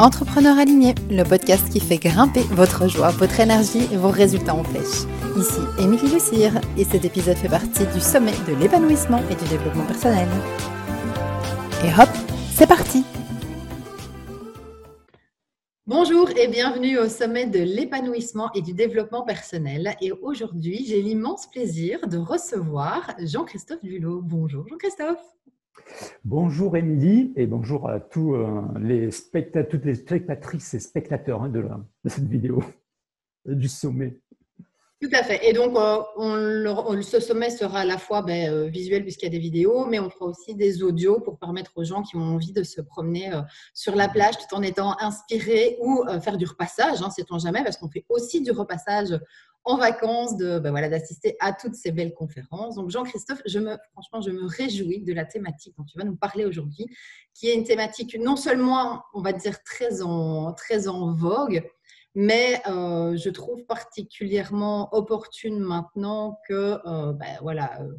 Entrepreneur aligné, le podcast qui fait grimper votre joie, votre énergie et vos résultats en flèche. Ici Émilie Lucire et cet épisode fait partie du sommet de l'épanouissement et du développement personnel. Et hop, c'est parti Bonjour et bienvenue au sommet de l'épanouissement et du développement personnel. Et aujourd'hui, j'ai l'immense plaisir de recevoir Jean-Christophe Dulot. Bonjour Jean-Christophe. Bonjour Émilie et bonjour à tous euh, les spectateurs, toutes les spectatrices et spectateurs hein, de, cette vidéo du sommet. Tout à fait. Et donc, euh, ce sommet sera à la fois ben, euh, visuel puisqu'il y a des vidéos, mais on fera aussi des audios pour permettre aux gens qui ont envie de se promener sur la plage tout en étant inspirés ou faire du repassage, hein, sait-on jamais, parce qu'on fait aussi du repassage en vacances de ben voilà d'assister à toutes ces belles conférences. Donc Jean-Christophe, je me franchement je me réjouis de la thématique dont tu vas nous parler aujourd'hui, qui est une thématique non seulement on va dire très en très en vogue, mais euh, je trouve particulièrement opportune maintenant que euh, ben voilà euh,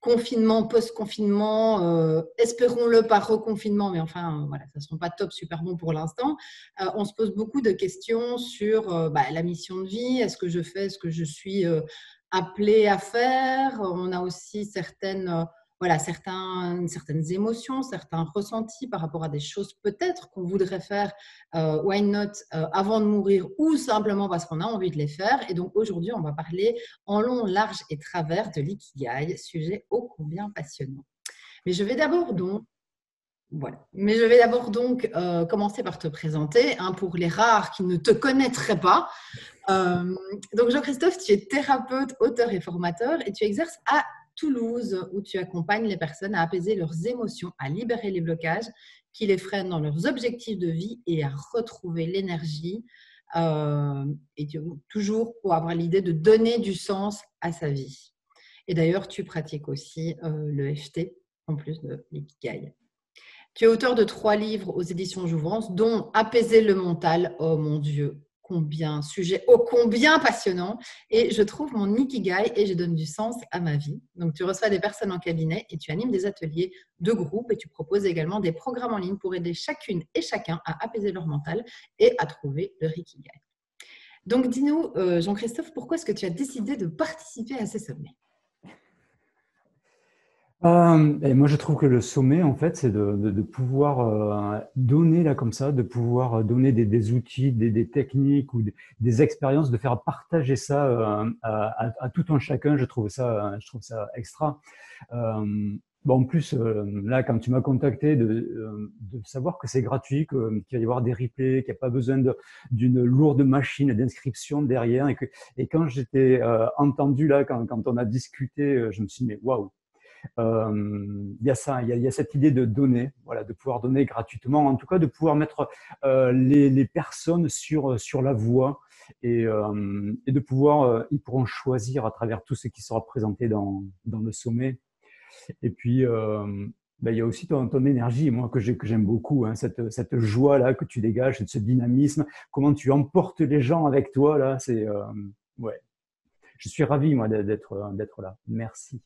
confinement, post-confinement, espérons-le par reconfinement, mais enfin, voilà, ça ne sera pas top, super bon pour l'instant. On se pose beaucoup de questions sur bah, la mission de vie, est-ce que je fais ce que je suis appelée à faire? On a aussi certaines voilà, certains, certaines émotions, certains ressentis par rapport à des choses peut-être qu'on voudrait faire, euh, why not, euh, avant de mourir ou simplement parce qu'on a envie de les faire. Et donc aujourd'hui, on va parler en long, large et travers de l'ikigai, sujet ô combien passionnant. Mais je vais d'abord donc voilà. Mais je vais d'abord donc euh, commencer par te présenter, hein, pour les rares qui ne te connaîtraient pas. donc Jean-Christophe, tu es thérapeute, auteur et formateur et tu exerces à Toulouse, où tu accompagnes les personnes à apaiser leurs émotions, à libérer les blocages qui les freinent dans leurs objectifs de vie et à retrouver l'énergie. Euh, et toujours pour avoir l'idée de donner du sens à sa vie. Et d'ailleurs, tu pratiques aussi euh, le FT en plus de l'ikigai. Tu es auteur de trois livres aux éditions Jouvence, dont Apaiser le mental. Oh mon Dieu, combien, sujet ô combien passionnant. Et je trouve mon ikigai et je donne du sens à ma vie. Donc, tu reçois des personnes en cabinet et tu animes des ateliers de groupe et tu proposes également des programmes en ligne pour aider chacune et chacun à apaiser leur mental et à trouver leur ikigai. Donc, dis-nous, euh, Jean-Christophe, pourquoi est-ce que tu as décidé de participer à ces sommets? Euh, moi, je trouve que le sommet, en fait, c'est de, pouvoir euh, donner là comme ça, de pouvoir donner des, outils, des, techniques ou des, expériences, de faire partager ça euh, à, tout un chacun. Je trouve ça, je trouve ça extra. Bon, en plus, là, quand tu m'as contacté, de, savoir que c'est gratuit, qu'il va y avoir des replays, qu'il n'y a pas besoin d'une lourde machine d'inscription derrière, et, que, et quand j'étais entendu là, quand, quand, on a discuté, je me suis dit, mais waouh, euh, il y a ça, il y a, cette idée de donner, voilà, de pouvoir donner gratuitement, en tout cas de pouvoir mettre euh, les, personnes sur, sur la voie et, euh, de pouvoir, ils pourront choisir à travers tout ce qui sera présenté dans, dans le sommet. Et puis, ben, il y a aussi ton, ton énergie, moi, que j'aime beaucoup, hein, cette, cette joie-là que tu dégages, ce dynamisme, comment tu emportes les gens avec toi, là, c'est, ouais. Je suis ravi, moi, d'être là. Merci.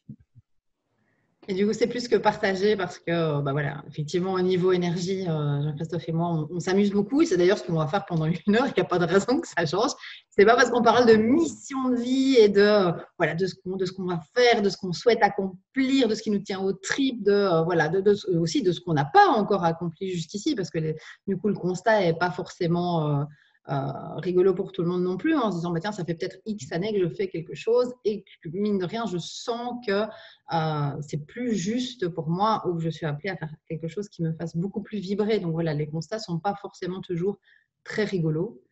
Et du coup, c'est plus que partagé parce que, bah voilà, effectivement, au niveau énergie, euh, Jean-Christophe et moi, on, s'amuse beaucoup. C'est d'ailleurs ce qu'on va faire pendant une heure. Il n'y a pas de raison que ça change. C'est pas parce qu'on parle de mission de vie et de, voilà, de ce qu'on, va faire, de ce qu'on souhaite accomplir, de ce qui nous tient au trip, de, euh, voilà, de, aussi de ce qu'on n'a pas encore accompli jusqu'ici parce que du coup, le constat n'est pas forcément. Euh, euh, rigolo pour tout le monde non plus, hein, en se disant, bah, tiens, ça fait peut-être X années que je fais quelque chose et que, mine de rien, je sens que euh, c'est plus juste pour moi ou que je suis appelée à faire quelque chose qui me fasse beaucoup plus vibrer. Donc voilà, les constats ne sont pas forcément toujours très rigolos.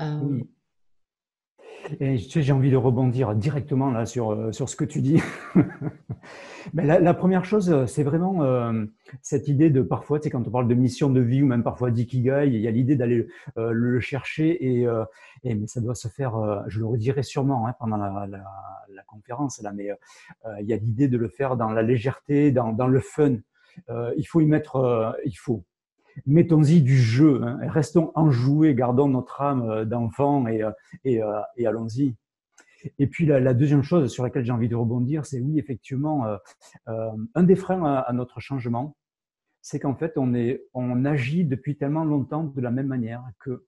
Euh, et j'ai envie de rebondir directement là sur, euh, sur ce que tu dis. Mais la, première chose, c'est vraiment euh, cette idée de parfois, tu quand on parle de mission de vie ou même parfois d'ikigai, il y a l'idée d'aller euh, le chercher et, et, mais ça doit se faire, je le redirai sûrement hein, pendant la, la, conférence là, mais il y a l'idée de le faire dans la légèreté, dans, dans le fun. il faut y mettre, il faut, mettons-y du jeu, hein. restons enjoués, gardons notre âme euh, d'enfant et, euh, euh, et, allons-y. Et puis la, deuxième chose sur laquelle j'ai envie de rebondir, c'est oui, effectivement, un des freins à, notre changement, c'est qu'en fait, on, est, on agit depuis tellement longtemps de la même manière que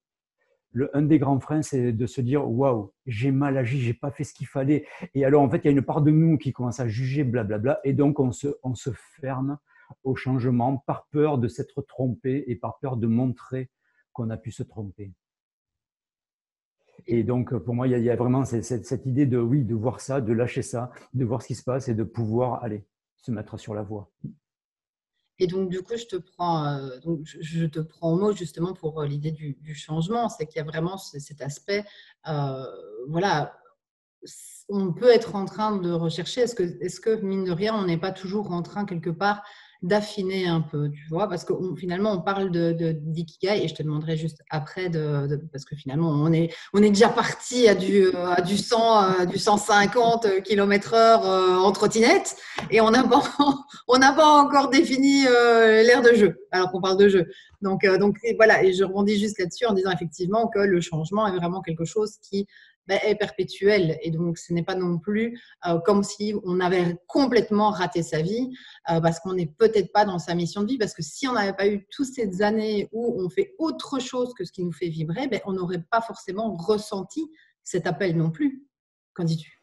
le, un des grands freins, c'est de se dire waouh, j'ai mal agi, j'ai pas fait ce qu'il fallait. Et alors, en fait, il y a une part de nous qui commence à juger, blablabla, et donc on se, on se ferme au changement par peur de s'être trompé et par peur de montrer qu'on a pu se tromper. Et donc, pour moi, il y a, vraiment cette, cette, idée de oui, de voir ça, de lâcher ça, de voir ce qui se passe et de pouvoir aller se mettre sur la voie. Et donc, du coup, je te prends, euh, je te prends au mot justement pour euh, l'idée du, changement. C'est qu'il y a vraiment cet aspect, euh, voilà, on peut être en train de rechercher, est-ce que, est que, mine de rien, on n'est pas toujours en train quelque part d'affiner un peu, tu vois, parce que finalement, on parle de d'ikigai et je te demanderai juste après, de, parce que finalement, on est, on est déjà parti à du, à du 100, du 150 km heure euh, en trottinette et on n'a pas, pas encore défini euh, l'air de jeu, alors qu'on parle de jeu. Donc, euh, donc voilà, et je rebondis juste là-dessus en disant effectivement que le changement est vraiment quelque chose qui ben, est perpétuelle. Et donc, ce n'est pas non plus euh, comme si on avait complètement raté sa vie, euh, parce qu'on n'est peut-être pas dans sa mission de vie. Parce que si on n'avait pas eu toutes ces années où on fait autre chose que ce qui nous fait vibrer, ben, on n'aurait pas forcément ressenti cet appel non plus. Qu'en dis-tu?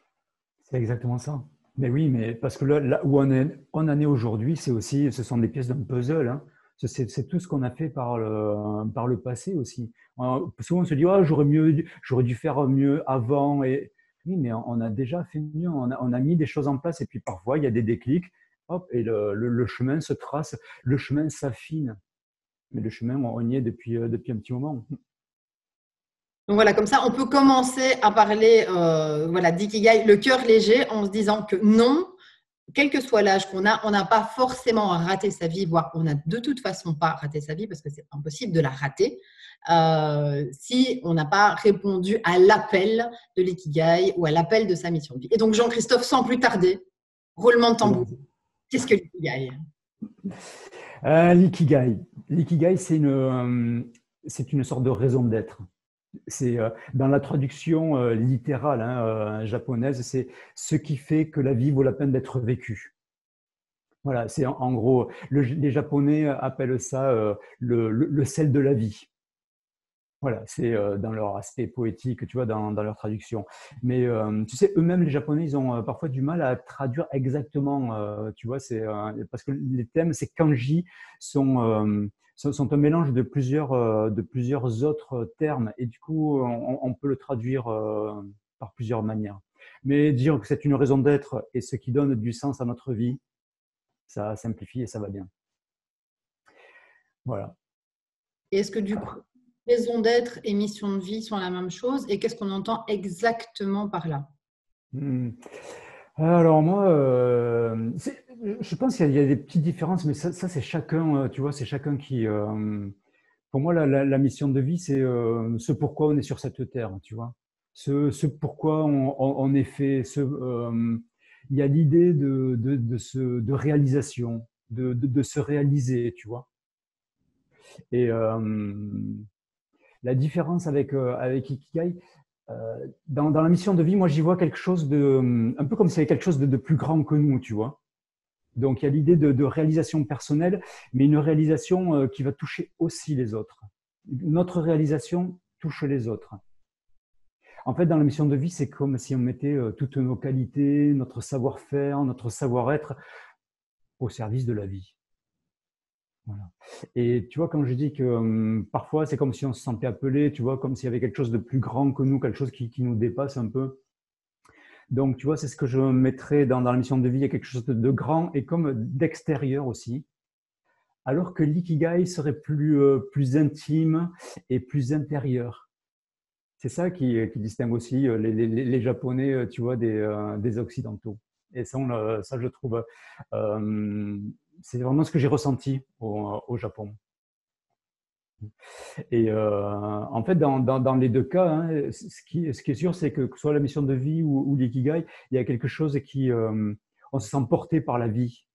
C'est exactement ça. Mais oui, mais parce que là, où on, est, on en est aujourd'hui, c'est aussi, ce sont des pièces d'un puzzle. Hein. C'est tout ce qu'on a fait par le, par le passé aussi. Souvent, on se dit, oh, j'aurais mieux, j'aurais dû faire mieux avant. Et oui, mais on a déjà fait mieux. On a, on a, mis des choses en place. Et puis parfois, il y a des déclics. Hop, et le, le, chemin se trace. Le chemin s'affine. Mais le chemin, on y est depuis, euh, depuis un petit moment. Donc voilà, comme ça, on peut commencer à parler euh, voilà, d'ikigai, le cœur léger, en se disant que non, quel que soit l'âge qu'on a, on n'a pas forcément raté sa vie, voire on n'a de toute façon pas raté sa vie parce que c'est impossible de la rater. Euh, si on n'a pas répondu à l'appel de l'ikigai ou à l'appel de sa mission de vie. Et donc Jean-Christophe, sans plus tarder, roulement de tambour. Qu'est-ce que l'ikigai? Euh, L'ikigai, l'ikigai c'est une, euh, c'est une sorte de raison d'être c'est euh, dans la traduction euh, littérale hein, euh, japonaise, c'est ce qui fait que la vie vaut la peine d'être vécue. Voilà, c'est en, gros, les Japonais appellent ça le, sel de la vie. Voilà, c'est dans leur aspect poétique, tu vois, dans, leur traduction. Mais tu sais, eux-mêmes, les Japonais, ils ont parfois du mal à traduire exactement, tu vois, c'est parce que les thèmes, ces kanji sont sont un mélange de plusieurs, euh, de plusieurs autres termes et du coup, on, peut le traduire euh, par plusieurs manières. Mais dire que c'est une raison d'être et ce qui donne du sens à notre vie, ça simplifie et ça va bien. Voilà. Est-ce que du coup, raison d'être et mission de vie sont la même chose et qu'est-ce qu'on entend exactement par là? Hmm. Alors moi, euh, je pense qu'il y, a des petites différences, mais ça, c'est chacun, euh, tu vois, c'est chacun qui. Euh, pour moi, la, mission de vie, c'est ce pourquoi on est sur cette terre, tu vois. Ce, pourquoi on, est fait. Il y a l'idée de, de, de, réalisation, de, de, se réaliser, tu vois. Et la différence avec, avec Ikigai, euh, dans, la mission de vie, moi, j'y vois quelque chose de, un peu comme s'il y avait quelque chose de, plus grand que nous, tu vois. Donc, il y a l'idée de, réalisation personnelle, mais une réalisation euh, qui va toucher aussi les autres. Notre réalisation touche les autres. En fait, dans la mission de vie, c'est comme si on mettait euh, toutes nos qualités, notre savoir-faire, notre savoir-être au service de la vie. Et tu vois, quand je dis que hum, parfois c'est comme si on se sentait appelé, tu vois, comme s'il y avait quelque chose de plus grand que nous, quelque chose qui, nous dépasse un peu. Donc, tu vois, c'est ce que je mettrais dans, la mission de vie, il y a quelque chose de, grand et comme d'extérieur aussi. Alors que l'ikigai serait plus, euh, plus intime et plus intérieur. C'est ça qui, distingue aussi euh, les, Japonais, euh, tu vois, des, Occidentaux. Et ça, ça je trouve, c'est vraiment ce que j'ai ressenti au, Japon. Et euh, en fait, dans, dans, les deux cas, hein, ce, qui, ce, qui, est sûr, c'est que, que soit la mission de vie ou, ou l'ikigai, il y a quelque chose qui, euh, on se sent porté par la vie.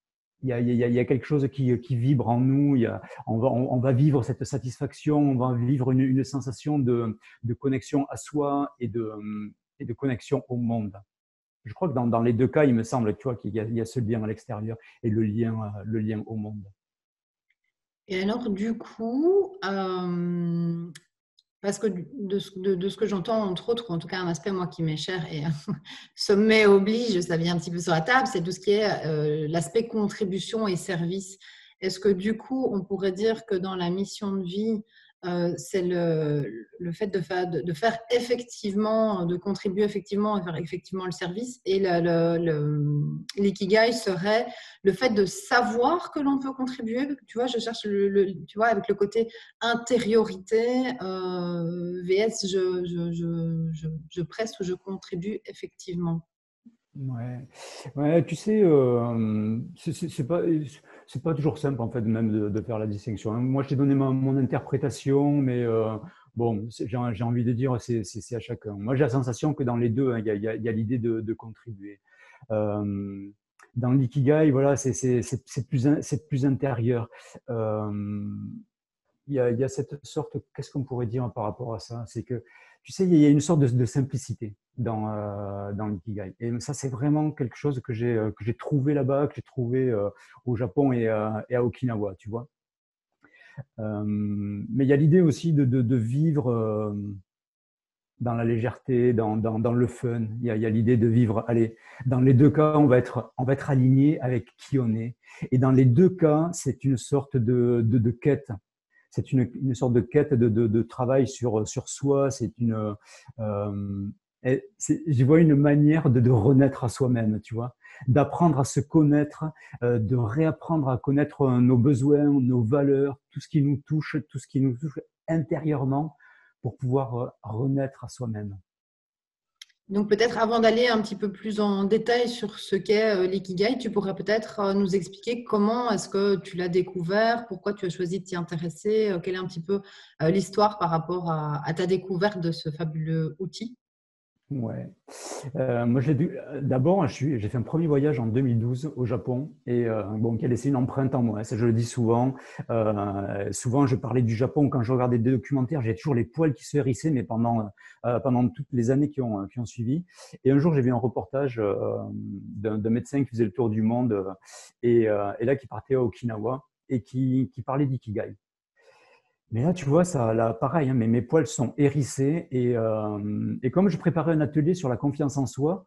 Il y a, il y a, quelque chose qui, qui, vibre en nous. Il y a, on, va, on, va, vivre cette satisfaction, on va vivre une, une sensation de, de, connexion à soi et de, et de connexion au monde je crois que dans, les deux cas, il me semble tu vois, qu'il y, a ce lien à l'extérieur et le lien, euh, le lien au monde. Et alors, du coup, euh, parce que de, ce que j'entends, entre autres, en tout cas un aspect, moi, qui m'est cher et sommet oblige, ça vient un petit peu sur la table, c'est tout ce qui est euh, l'aspect contribution et service. Est-ce que du coup, on pourrait dire que dans la mission de vie, euh, c'est le, le, fait de faire, de, faire, effectivement, de contribuer effectivement à faire effectivement le service. Et l'ikigai serait le fait de savoir que l'on peut contribuer. Tu vois, je cherche le, tu vois, avec le côté intériorité, euh, VS, je, je, je, je, presse ou je contribue effectivement. Ouais, ouais tu sais, euh, c'est pas c'est pas toujours simple en fait même de, faire la distinction. Moi, je t'ai donné mon interprétation, mais euh, bon, j'ai envie de dire c'est à chacun. Moi, j'ai la sensation que dans les deux, hein, il y a, l'idée de, contribuer. Euh, dans l'ikigai, voilà, c'est plus, plus intérieur. Euh, il y, a, y a cette sorte, qu'est-ce qu'on pourrait dire par rapport à ça? C'est que tu sais, il y a une sorte de, simplicité dans, euh, dans l'ikigai. Et ça, c'est vraiment quelque chose que j'ai, euh, trouvé là-bas, que j'ai trouvé euh, au Japon et, et, à Okinawa, tu vois. mais il y a l'idée aussi de, de, vivre dans la légèreté, dans, dans, le fun. Il y a, l'idée de vivre, allez, dans les deux cas, on va, être, on va être aligné avec qui on est. Et dans les deux cas, c'est une sorte de, de quête c'est une, une, sorte de quête de, de, travail sur, sur soi. C'est une, euh, je vois une manière de, renaître à soi-même, tu vois, d'apprendre à se connaître, euh, de réapprendre à connaître nos besoins, nos valeurs, tout ce qui nous touche, tout ce qui nous touche intérieurement pour pouvoir euh, renaître à soi-même. Donc peut-être avant d'aller un petit peu plus en détail sur ce qu'est euh, l'ikigai, tu pourrais peut-être euh, nous expliquer comment est-ce que tu l'as découvert, pourquoi tu as choisi de t'y intéresser, euh, quelle est un petit peu l'histoire par rapport à, ta découverte de ce fabuleux outil. Ouais. Euh, moi, d'abord, j'ai fait un premier voyage en 2012 au Japon et euh, bon, qui a laissé une empreinte en moi. Ça, je le dis souvent. Euh, souvent, je parlais du Japon quand je regardais des documentaires. J'ai toujours les poils qui se hérissaient, mais pendant pendant toutes les années qui ont qui ont suivi. Et un jour, j'ai vu un reportage d'un médecin qui faisait le tour du monde et, là qui partait à Okinawa et qui parlait d'ikigai. Mais là, tu vois, ça, là, pareil, hein, mais mes poils sont hérissés. Et, euh, et, comme je préparais un atelier sur la confiance en soi,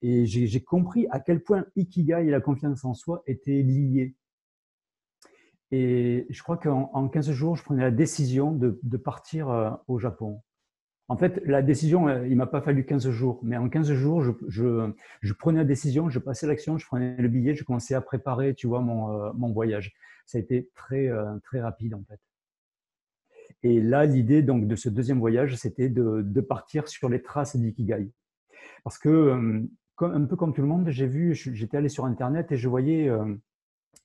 et j'ai compris à quel point Ikigai et la confiance en soi étaient liés. Et je crois qu'en 15 jours, je prenais la décision de, de partir euh, au Japon. En fait, la décision, euh, il m'a pas fallu 15 jours, mais en 15 jours, je, je, je prenais la décision, je passais l'action, je prenais le billet, je commençais à préparer, tu vois, mon, mon voyage. Ça a été très, très rapide, en fait. Et là, l'idée donc de ce deuxième voyage, c'était de, partir sur les traces d'Ikigai. Parce que, euh, un peu comme tout le monde, j'ai vu, j'étais allé sur Internet et je voyais, euh,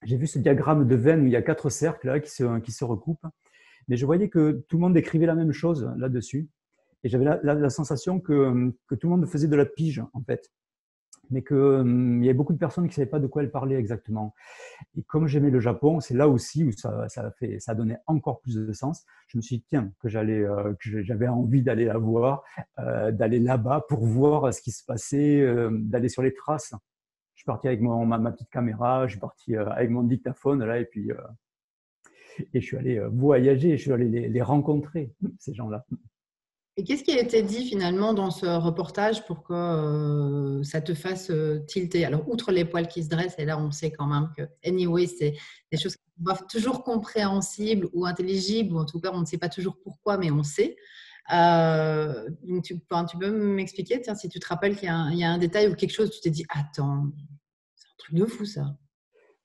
j'ai vu ce diagramme de veine où il y a quatre cercles là, qui, se, qui se recoupent. Mais je voyais que tout le monde écrivait la même chose là-dessus. Et j'avais la, la, sensation que, que tout le monde faisait de la pige, en fait mais qu'il hum, y avait beaucoup de personnes qui ne savaient pas de quoi elle parlait exactement. Et comme j'aimais le Japon, c'est là aussi où ça, ça, fait, ça donnait encore plus de sens. Je me suis dit, tiens, que j'allais, euh, que j'avais envie d'aller la voir, euh, d'aller là-bas pour voir ce qui se passait, euh, d'aller sur les traces. Je suis parti avec mon, ma, petite caméra, je suis parti avec mon dictaphone là, et puis et je suis allé voyager, je suis allé les rencontrer, ces gens-là. Et qu'est-ce qui a été dit finalement dans ce reportage pour que euh, ça te fasse euh, tilter? Alors, outre les poils qui se dressent, et là on sait quand même que, anyway, c'est des choses qui sont toujours compréhensibles ou intelligibles, ou en tout cas on ne sait pas toujours pourquoi, mais on sait. Euh, tu, tu, peux m'expliquer, tiens, si tu te rappelles qu'il y, y, a un détail ou quelque chose, tu t'es dit, attends, c'est un truc de fou ça.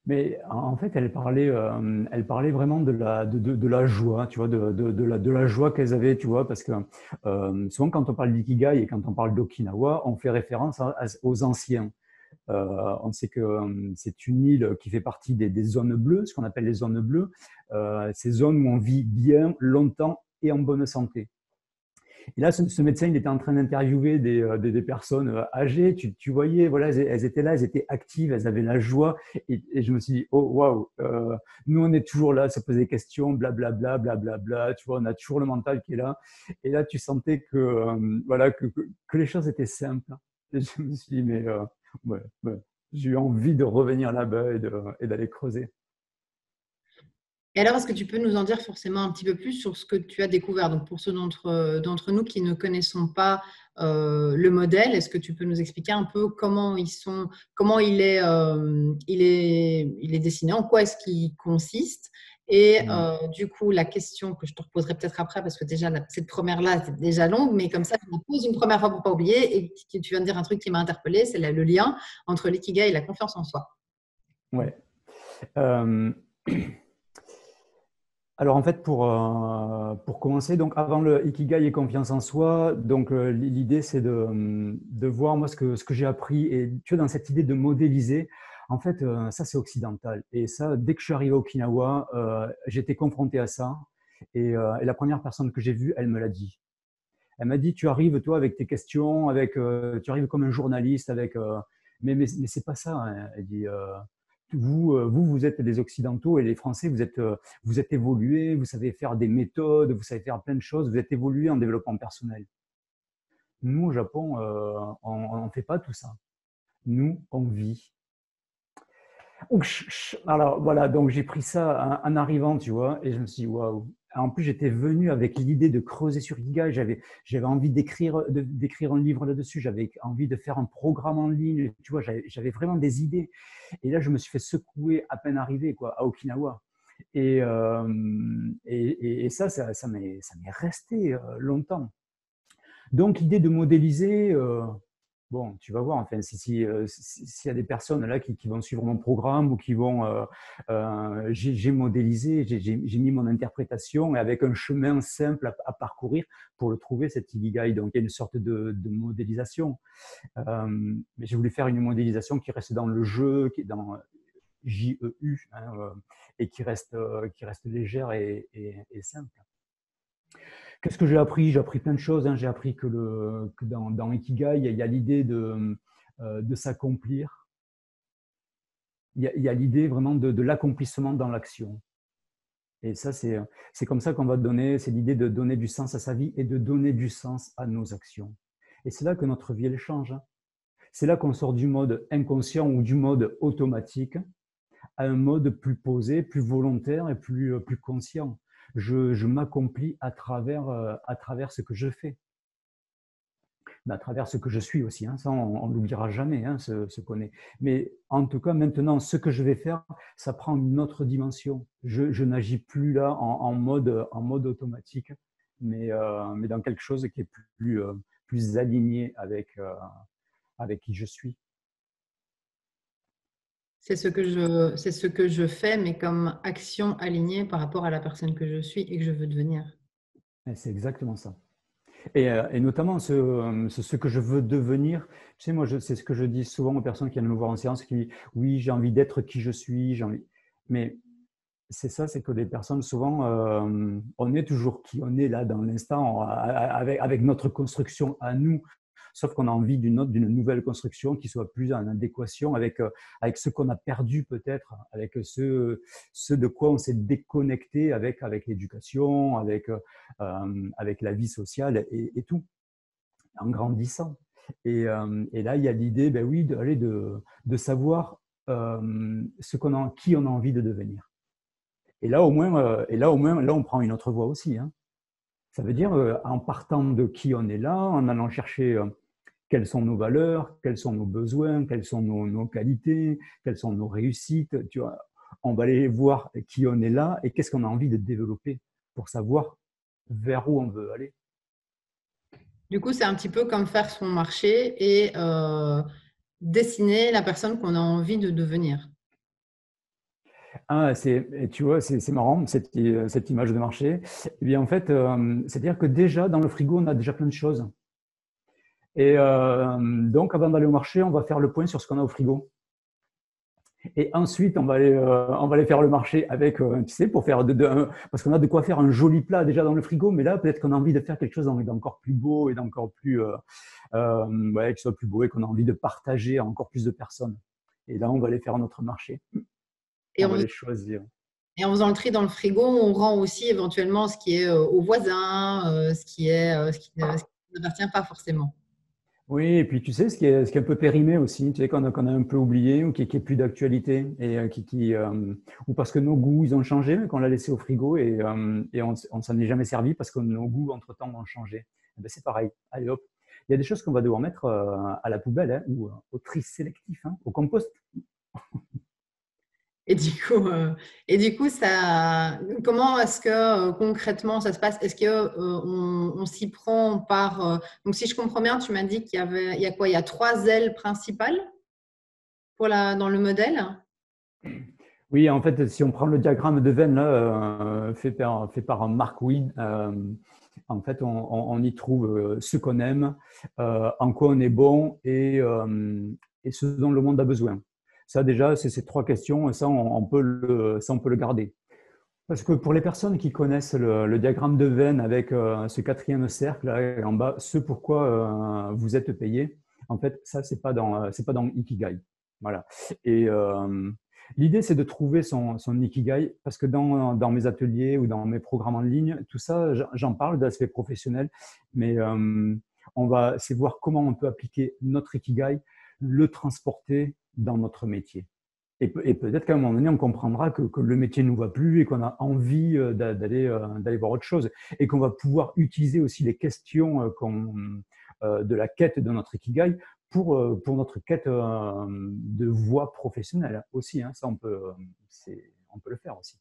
Mais en fait, elle parlait, euh, elle parlait vraiment de la, de, la joie, tu vois, de, de la, la joie qu'elles avaient, tu vois, parce que euh, souvent quand on parle d'ikigai et quand on parle d'Okinawa, on fait référence aux anciens. Euh, on sait que euh, c'est une île qui fait partie des, des zones bleues, ce qu'on appelle les zones bleues, ces zones où on vit bien, longtemps et en bonne santé. Et là, ce, médecin, il était en train d'interviewer des, euh, personnes euh, âgées. Tu, voyais, voilà, elles, étaient là, elles étaient actives, elles avaient la joie. Et, je me suis dit, oh waouh, euh, nous on est toujours là, se poser des questions, blablabla, blablabla. Bla, bla, tu vois, on a toujours le mental qui est là. Et là, tu sentais que, voilà, que, les choses étaient simples. Et je me suis dit, mais ouais. j'ai eu envie de revenir là-bas et d'aller creuser. Et alors, est-ce que tu peux nous en dire forcément un petit peu plus sur ce que tu as découvert? Donc, pour ceux d'entre nous qui ne connaissons pas euh, le modèle, est-ce que tu peux nous expliquer un peu comment ils sont, comment il est, euh, il est, il est dessiné, en quoi est-ce qu'il consiste? Et mmh. euh, du coup, la question que je te reposerai peut-être après, parce que déjà, cette première-là, c'est déjà longue, mais comme ça, je me pose une première fois pour ne pas oublier. Et tu viens de dire un truc qui m'a interpellé, c'est le lien entre l'ikigai et la confiance en soi. Ouais. Alors en fait, pour, euh, pour commencer, donc avant le Ikigai et confiance en soi, donc euh, l'idée c'est de, de, voir moi ce que, ce que j'ai appris et tu vois dans cette idée de modéliser, en fait euh, ça c'est occidental et ça dès que je suis arrivé à Okinawa, j'étais confronté à ça et, et, la première personne que j'ai vue, elle me l'a dit. Elle m'a dit tu arrives toi avec tes questions, avec tu arrives comme un journaliste avec mais mais, mais c'est pas ça. Hein. Elle dit vous, euh, vous, vous êtes des Occidentaux et les Français, vous êtes, euh, vous êtes évolués, vous savez faire des méthodes, vous savez faire plein de choses, vous êtes évolués en développement personnel. Nous, au Japon, euh, on ne fait pas tout ça. Nous, on vit. Alors voilà, donc j'ai pris ça en arrivant, tu vois, et je me suis dit, waouh, en plus, j'étais venu avec l'idée de creuser sur Giga. J'avais, j'avais envie d'écrire, d'écrire un livre là-dessus. J'avais envie de faire un programme en ligne. Tu vois, j'avais, vraiment des idées. Et là, je me suis fait secouer à peine arrivé, quoi, à Okinawa. Et, euh, et, ça, ça, ça, m'est, resté euh, longtemps. Donc, l'idée de modéliser, euh, Bon, tu vas voir, enfin, euh, s'il y a des personnes là qui, vont suivre mon programme ou qui vont. Euh, euh, j'ai modélisé, j'ai mis mon interprétation et avec un chemin simple à, parcourir pour le trouver, cet Ikigai. Donc, il y a une sorte de, modélisation. mais j'ai voulu faire une modélisation qui reste dans le jeu, qui est dans JEU, hein, et qui reste, qui reste légère et simple. Qu'est-ce que j'ai appris? J'ai appris plein de choses. Hein. J'ai appris que, dans, dans, Ikigai, il y a, l'idée de, euh, s'accomplir. Il y a, l'idée vraiment de, l'accomplissement dans l'action. Et ça, c'est, c'est comme ça qu'on va donner, c'est l'idée de donner du sens à sa vie et de donner du sens à nos actions. Et c'est là que notre vie, elle change. Hein. C'est là qu'on sort du mode inconscient ou du mode automatique à un mode plus posé, plus volontaire et plus, plus conscient je, m'accomplis à travers, euh, à travers ce que je fais. Mais à travers ce que je suis aussi. Hein. Ça, on ne l'oubliera jamais, hein, ce, qu'on est. Mais en tout cas, maintenant, ce que je vais faire, ça prend une autre dimension. Je, n'agis plus là en, mode, automatique, mais, euh, mais dans quelque chose qui est plus, euh, aligné avec qui je suis. C'est ce, que je, c'est ce que je fais, mais comme action alignée par rapport à la personne que je suis et que je veux devenir. C'est exactement ça. Et, euh, et notamment ce, ce, que je veux devenir. Tu sais, moi, c'est ce que je dis souvent aux personnes qui viennent me voir en séance, qui oui, j'ai envie d'être qui je suis, j'ai envie. Mais c'est ça, c'est que des personnes, souvent, euh, on est toujours qui on est là dans l'instant, avec, avec notre construction à nous, sauf qu'on a envie d'une d'une nouvelle construction qui soit plus en adéquation avec, euh, avec ce qu'on a perdu peut-être, avec ce, ce de quoi on s'est déconnecté avec, avec l'éducation, avec, euh, avec la vie sociale et, tout, en grandissant. Et, euh, et là, il y a l'idée, ben oui, de, de, de savoir ce qu'on a, qui on a envie de devenir. Et là, au moins, et là, au moins, là, on prend une autre voie aussi. Hein. Ça veut dire, en partant de qui on est là, en allant chercher quelles sont nos valeurs, quels sont nos besoins, quelles sont nos, qualités, quelles sont nos réussites. Tu vois, on va aller voir qui on est là et qu'est-ce qu'on a envie de développer pour savoir vers où on veut aller. Du coup, c'est un petit peu comme faire son marché et euh, dessiner la personne qu'on a envie de devenir. Ah, c'est, tu vois, c'est, marrant cette, cette, image de marché. Eh bien, en fait, euh, c'est-à-dire que déjà dans le frigo, on a déjà plein de choses. Et euh, donc, avant d'aller au marché, on va faire le point sur ce qu'on a au frigo. Et ensuite, on va aller, euh, faire le marché avec, euh, tu sais, pour faire de, parce qu'on a de quoi faire un joli plat déjà dans le frigo, mais là, peut-être qu'on a envie de faire quelque chose d'encore plus beau et d'encore plus, ouais, soit plus beau et qu'on a envie de partager à encore plus de personnes. Et là, on va aller faire notre marché. Et on, va les choisir. Et en faisant le tri dans le frigo, on rend aussi éventuellement ce qui est aux voisins, ce qui est, ce qui n'appartient pas forcément. Oui, et puis tu sais, ce qui est, ce qui est un peu périmé aussi, tu sais, qu'on a, un peu oublié ou qui, est plus d'actualité, et euh, qui, qui euh, ou parce que nos goûts, ils ont changé, mais qu'on l'a laissé au frigo et, euh, et on ne s'en est jamais servi parce que nos goûts, entre-temps, ont changé. Eh ben, c'est pareil. Allez hop. Il y a des choses qu'on va devoir mettre à la poubelle hein, ou au tri sélectif, hein, au compost. Et du coup, euh, et du coup ça, comment est-ce que euh, concrètement ça se passe? Est-ce qu'on euh, on, s'y prend par. donc, si je comprends bien, tu m'as dit qu'il y avait. Il y a quoi? Il y a trois ailes principales pour la, dans le modèle? Oui, en fait, si on prend le diagramme de veine là, fait, par, fait par Mark Weed, en fait, on, on, y trouve ce qu'on aime, en quoi on est bon et, et ce dont le monde a besoin. Ça, déjà, c'est ces trois questions, ça on, peut le, ça, on peut le garder. Parce que pour les personnes qui connaissent le, diagramme de Venn avec euh, ce quatrième cercle là, en bas, ce pourquoi euh, vous êtes payé, en fait, ça, c'est pas c'est pas dans Ikigai. Voilà. Et euh, l'idée, c'est de trouver son, son, Ikigai parce que dans, dans, mes ateliers ou dans mes programmes en ligne, tout ça, j'en parle d'aspect professionnel, mais on va, c'est voir comment on peut appliquer notre Ikigai, le transporter dans notre métier. Et, peut-être qu'à un moment donné, on comprendra que, le métier ne nous va plus et qu'on a envie euh, d'aller euh, d'aller voir autre chose et qu'on va pouvoir utiliser aussi les questions euh, de la quête de notre ikigai pour, pour notre quête de voie professionnelle aussi. Hein. Ça, on peut, on peut le faire aussi.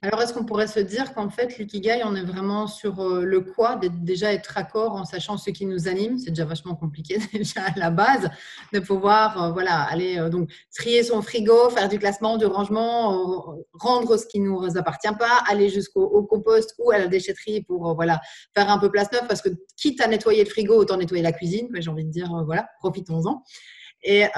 Alors, est-ce qu'on pourrait se dire qu'en fait, l'ikigai, on est vraiment sur euh, le quoi, déjà être accord en sachant ce qui nous anime? C'est déjà vachement compliqué déjà à la base de pouvoir euh, voilà, aller euh, donc trier son frigo, faire du classement, du rangement, rendre ce qui ne nous appartient pas, aller jusqu'au compost ou à la déchetterie pour voilà, faire un peu place neuve parce que quitte à nettoyer le frigo, autant nettoyer la cuisine. J'ai envie de dire, voilà, profitons-en. Et,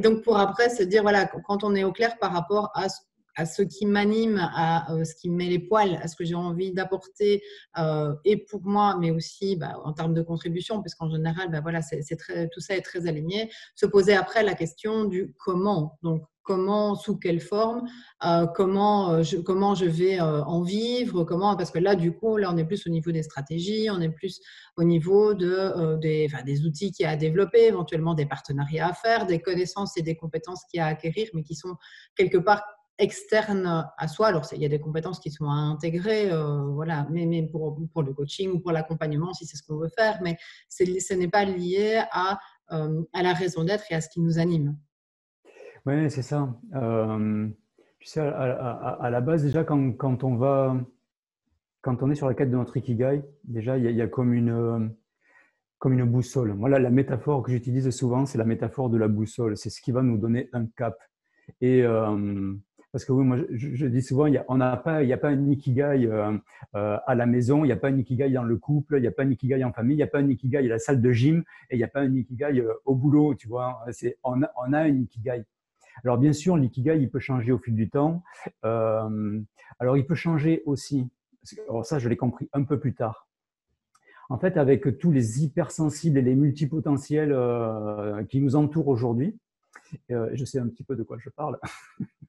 donc, pour après se dire, voilà, quand on est au clair par rapport à ce à ce qui m'anime, à euh, ce qui me met les poils, à ce que j'ai envie d'apporter, euh, et pour moi, mais aussi bah, en termes de contribution, parce qu'en général, bah, voilà, tout ça est très aligné. Se poser après la question du comment. Donc, comment, sous quelle forme, euh, comment, je, comment je vais en vivre, comment, parce que là, du coup, là, on est plus au niveau des stratégies, on est plus au niveau de, des, des outils qu'il y a à développer, éventuellement des partenariats à faire, des connaissances et des compétences qu'il y a à acquérir, mais qui sont quelque part externe à soi. Alors, il y a des compétences qui sont à intégrer, euh, voilà, mais, mais pour, le coaching ou pour l'accompagnement, si c'est ce qu'on veut faire, mais ce n'est pas lié à, euh, à la raison d'être et à ce qui nous anime. Oui, c'est ça. Euh, tu sais, à, la base, déjà, quand, quand, on va, quand on est sur la quête de notre ikigai, déjà, il y a, comme une comme une boussole. Voilà, la métaphore que j'utilise souvent, c'est la métaphore de la boussole. C'est ce qui va nous donner un cap. Et, parce que oui, moi, je, dis souvent, il n'y a, pas, il a pas un ikigai euh, euh, à la maison, il n'y a pas un ikigai dans le couple, il n'y a pas un ikigai en famille, il n'y a pas un ikigai à la salle de gym et il n'y a pas un ikigai euh, au boulot, tu vois. C'est, on, a, un ikigai. Alors bien sûr, l'ikigai, il peut changer au fil du temps. alors il peut changer aussi. Alors ça, je l'ai compris un peu plus tard. En fait, avec tous les hypersensibles et les multipotentiels qui nous entourent aujourd'hui, je sais un petit peu de quoi je parle.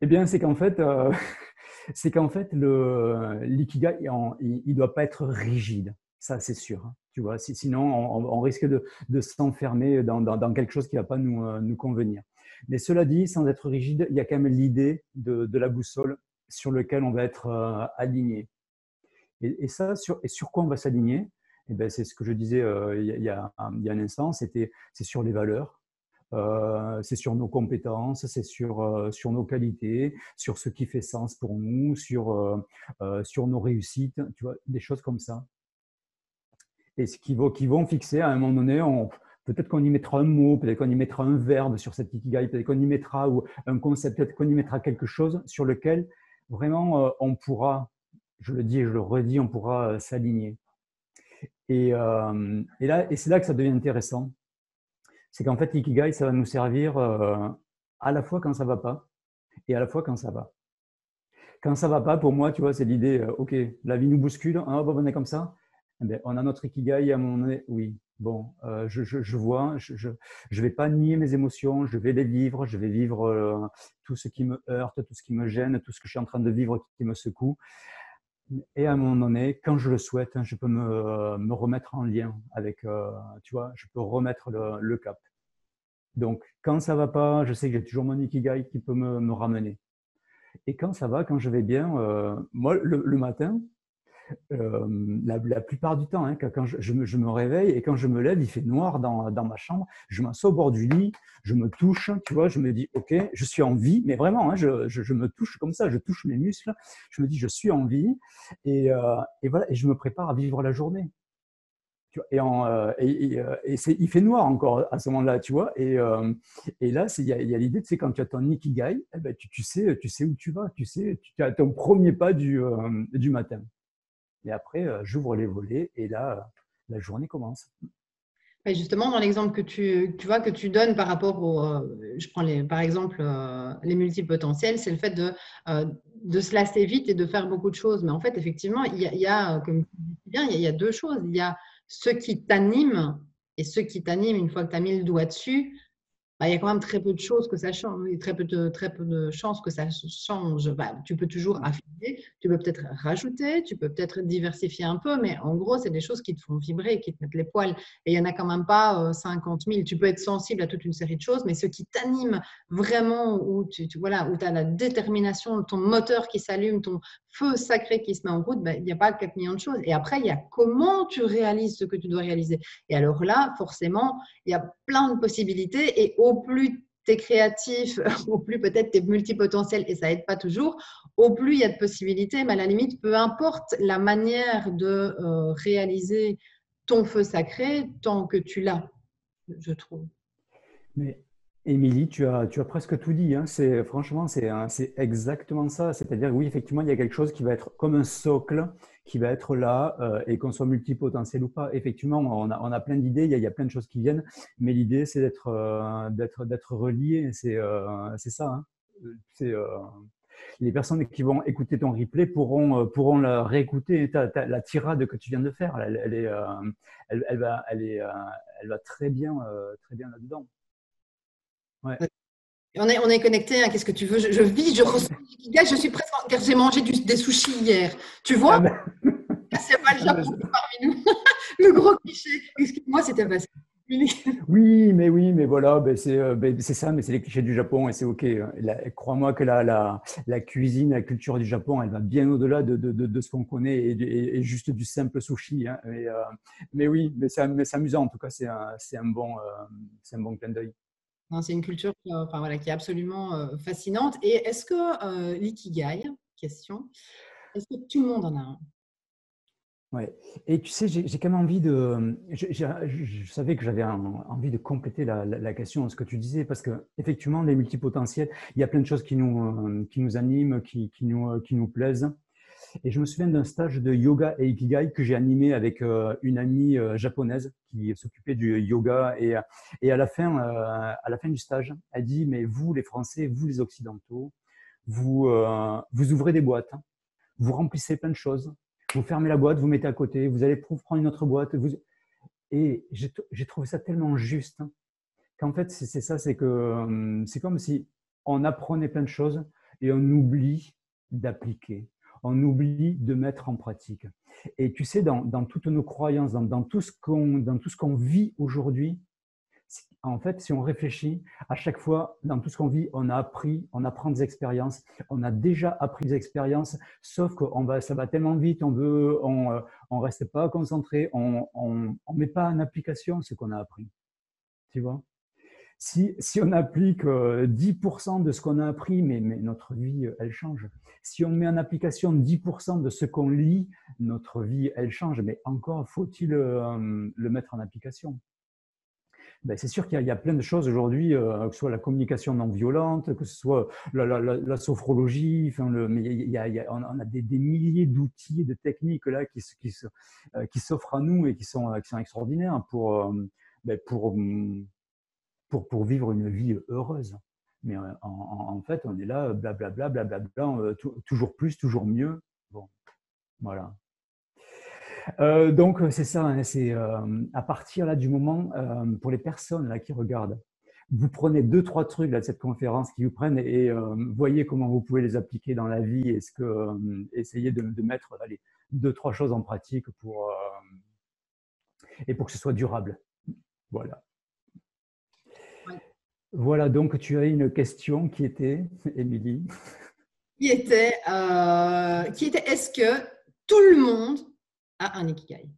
Eh bien, c'est qu'en fait, euh, c'est qu'en fait, le l'ikigai, il ne doit pas être rigide. Ça, c'est sûr. Hein, tu vois, sinon, on, risque de, s'enfermer dans, quelque chose qui ne va pas nous, euh, nous, convenir. Mais cela dit, sans être rigide, il y a quand même l'idée de, la boussole sur laquelle on va être euh, aligné. Et, ça, sur, et sur quoi on va s'aligner? Eh ben, C'est ce que je disais il, y a, il y a un instant, c'était, c'est sur les valeurs, euh, c'est sur nos compétences, c'est sur, euh, sur nos qualités, sur ce qui fait sens pour nous, sur, euh, sur nos réussites, tu vois, des choses comme ça. Et ce qui, qui vont fixer à un moment donné, peut-être qu'on y mettra un mot, peut-être qu'on y mettra un verbe sur cette ikigai, peut-être qu'on y mettra un concept, peut-être qu'on y mettra quelque chose sur lequel vraiment on pourra, je le dis et je le redis, on pourra s'aligner. Et, et, là, et c'est là que ça devient intéressant c'est qu'en fait, l'ikigai, ça va nous servir euh, à la fois quand ça va pas et à la fois quand ça va. Quand ça va pas, pour moi, tu vois, c'est l'idée, euh, ok, la vie nous bouscule, hein, on est comme ça, eh on a notre ikigai à un moment oui, bon, euh, je, vois, je ne vais pas nier mes émotions, je vais les vivre, je vais vivre tout ce qui me heurte, tout ce qui me gêne, tout ce que je suis en train de vivre qui me secoue. Et à un moment donné, quand je le souhaite, je peux me, me remettre en lien avec, tu vois, je peux remettre le, cap. Donc, quand ça va pas, je sais que j'ai toujours mon ikigai qui peut me, me, ramener. Et quand ça va, quand je vais bien, moi, le, le matin, euh, la, plupart du temps, hein, quand, je, me, réveille et quand je me lève, il fait noir dans, ma chambre, je m'assois au bord du lit, je me touche, tu vois, je me dis, ok, je suis en vie, mais vraiment, hein, je, me touche comme ça, je touche mes muscles, je me dis, je suis en vie, et, euh, voilà, et je me prépare à vivre la journée. Et, euh, il fait noir encore à ce moment-là, tu vois. Et, là, il y a, l'idée, tu sais, quand tu as ton ikigai, eh ben, tu, sais, tu sais où tu vas, tu sais, tu as ton premier pas du matin. Et après, euh, j'ouvre les volets et là, euh, la journée commence. justement, dans l'exemple que tu, tu, vois que tu donnes par rapport au, euh, je prends les, par exemple les multipotentiels, c'est le fait de, de se lasser vite et de faire beaucoup de choses. Mais en fait, effectivement, il y a, comme tu dis bien, il y, a, deux choses. Il y a ce qui t'anime et ce qui t'anime une fois que tu as mis le doigt dessus, bah, il y a quand même très peu de choses que ça change, très peu de, très peu de chances que ça change. Bah, tu peux toujours affiner, tu peux peut-être rajouter, tu peux peut-être diversifier un peu, mais en gros, c'est des choses qui te font vibrer, qui te mettent les poils. Et il n'y en a quand même pas 50 euh, 000. Tu peux être sensible à toute une série de choses, mais ce qui t'anime vraiment, où tu, voilà, où tu as la détermination, ton moteur qui s'allume, ton feu sacré qui se met en route, bah, il n'y a pas 4 millions de choses. Et après, il y a comment tu réalises ce que tu dois réaliser. Et alors là, forcément, il y a plein de possibilités. Et au plus tu es créatif, au plus peut-être tu es multipotentiel et ça aide pas toujours, au plus il y a de possibilités, mais à la limite, peu importe la manière de euh, réaliser ton feu sacré, tant que tu l'as, je trouve. Mais Émilie, tu as, presque tout dit. Hein. Franchement, c'est, exactement ça. C'est-à-dire, oui, effectivement, il y a quelque chose qui va être comme un socle qui va être là euh, et qu'on soit multipotentiel ou pas. Effectivement, on a, plein d'idées, il, y a, plein de choses qui viennent, mais l'idée, c'est d'être, euh, relié. C'est, euh, ça. Hein. Les personnes qui vont écouter ton replay pourront, la réécouter. la tirade que tu viens de faire, elle, va, très bien là-dedans. On est, on est connecté, hein, qu'est-ce que tu veux? Je, vis, je ressens je suis presque. Car j'ai mangé des sushis hier. Tu vois? Ah ben. C'est pas le Japon parmi nous. le gros cliché. Excuse-moi, c'était facile. oui, mais oui, mais voilà, ben c'est euh, ben ça, mais c'est les clichés du Japon et c'est OK. Hein. Crois-moi que la, la, la, cuisine, la culture du Japon, elle va bien au-delà de, de, de, ce qu'on connaît et, juste du simple sushi. Hein. Mais, euh, mais, oui, mais c'est amusant en tout cas, c'est un, un, bon, euh, un bon clin d'œil. C'est une culture qui, enfin, voilà, qui est absolument euh, fascinante. Et est-ce que euh, l'ikigai, question, est-ce que tout le monde en a un? Ouais. Et tu sais, j'ai quand même envie de. Je, savais que j'avais envie de compléter la, la, question, ce que tu disais, parce que effectivement, les multipotentiels, il y a plein de choses qui nous, euh, qui nous animent, qui, qui, nous, qui nous plaisent. Et je me souviens d'un stage de yoga et ikigai que j'ai animé avec euh, une amie euh, japonaise qui s'occupait du yoga. Et, et à, la fin, euh, à la fin du stage, elle dit, mais vous, les Français, vous, les Occidentaux, vous, vous ouvrez des boîtes, vous remplissez plein de choses, vous fermez la boîte, vous mettez à côté, vous allez prendre une autre boîte. Vous... Et j'ai trouvé ça tellement juste qu'en fait, c'est ça, c'est que c'est comme si on apprenait plein de choses et on oublie d'appliquer on oublie de mettre en pratique. Et tu sais, dans, toutes nos croyances, dans, tout ce qu'on vit aujourd'hui, en fait, si on réfléchit, à chaque fois, dans tout ce qu'on vit, on a appris, on apprend des expériences, on a déjà appris des expériences, sauf que va, ça va tellement vite, on veut, on, euh, on reste pas concentré, on, on, on met pas en application ce qu'on a appris. Tu vois? Si, on applique 10% euh, de ce qu'on a appris, mais, notre vie, euh, elle change. Si on met en application 10% de ce qu'on lit, notre vie, elle change. Mais encore faut-il euh, le mettre en application. Ben, c'est sûr qu'il y, a plein de choses aujourd'hui, que ce soit la communication non violente, que ce soit la, sophrologie, enfin on a des, milliers d'outils et de techniques là qui, s'offrent à nous et qui sont, extraordinaires pour, ben, pour, pour, pour vivre une vie heureuse. Mais euh, en, fait, on est là, blablabla, blablabla, euh, toujours plus, toujours mieux. Bon, voilà. Euh, donc, c'est ça, hein, c'est à partir là du moment, pour les personnes là qui regardent, vous prenez deux, trois trucs de cette conférence qui vous prennent et voyez comment vous pouvez les appliquer dans la vie et ce que, essayez de, mettre allez, deux, trois choses en pratique pour, et pour que ce soit durable. Voilà. Voilà, donc tu as une question qui était, Émilie Qui était, euh, qui était est-ce que tout le monde a un Ikigai?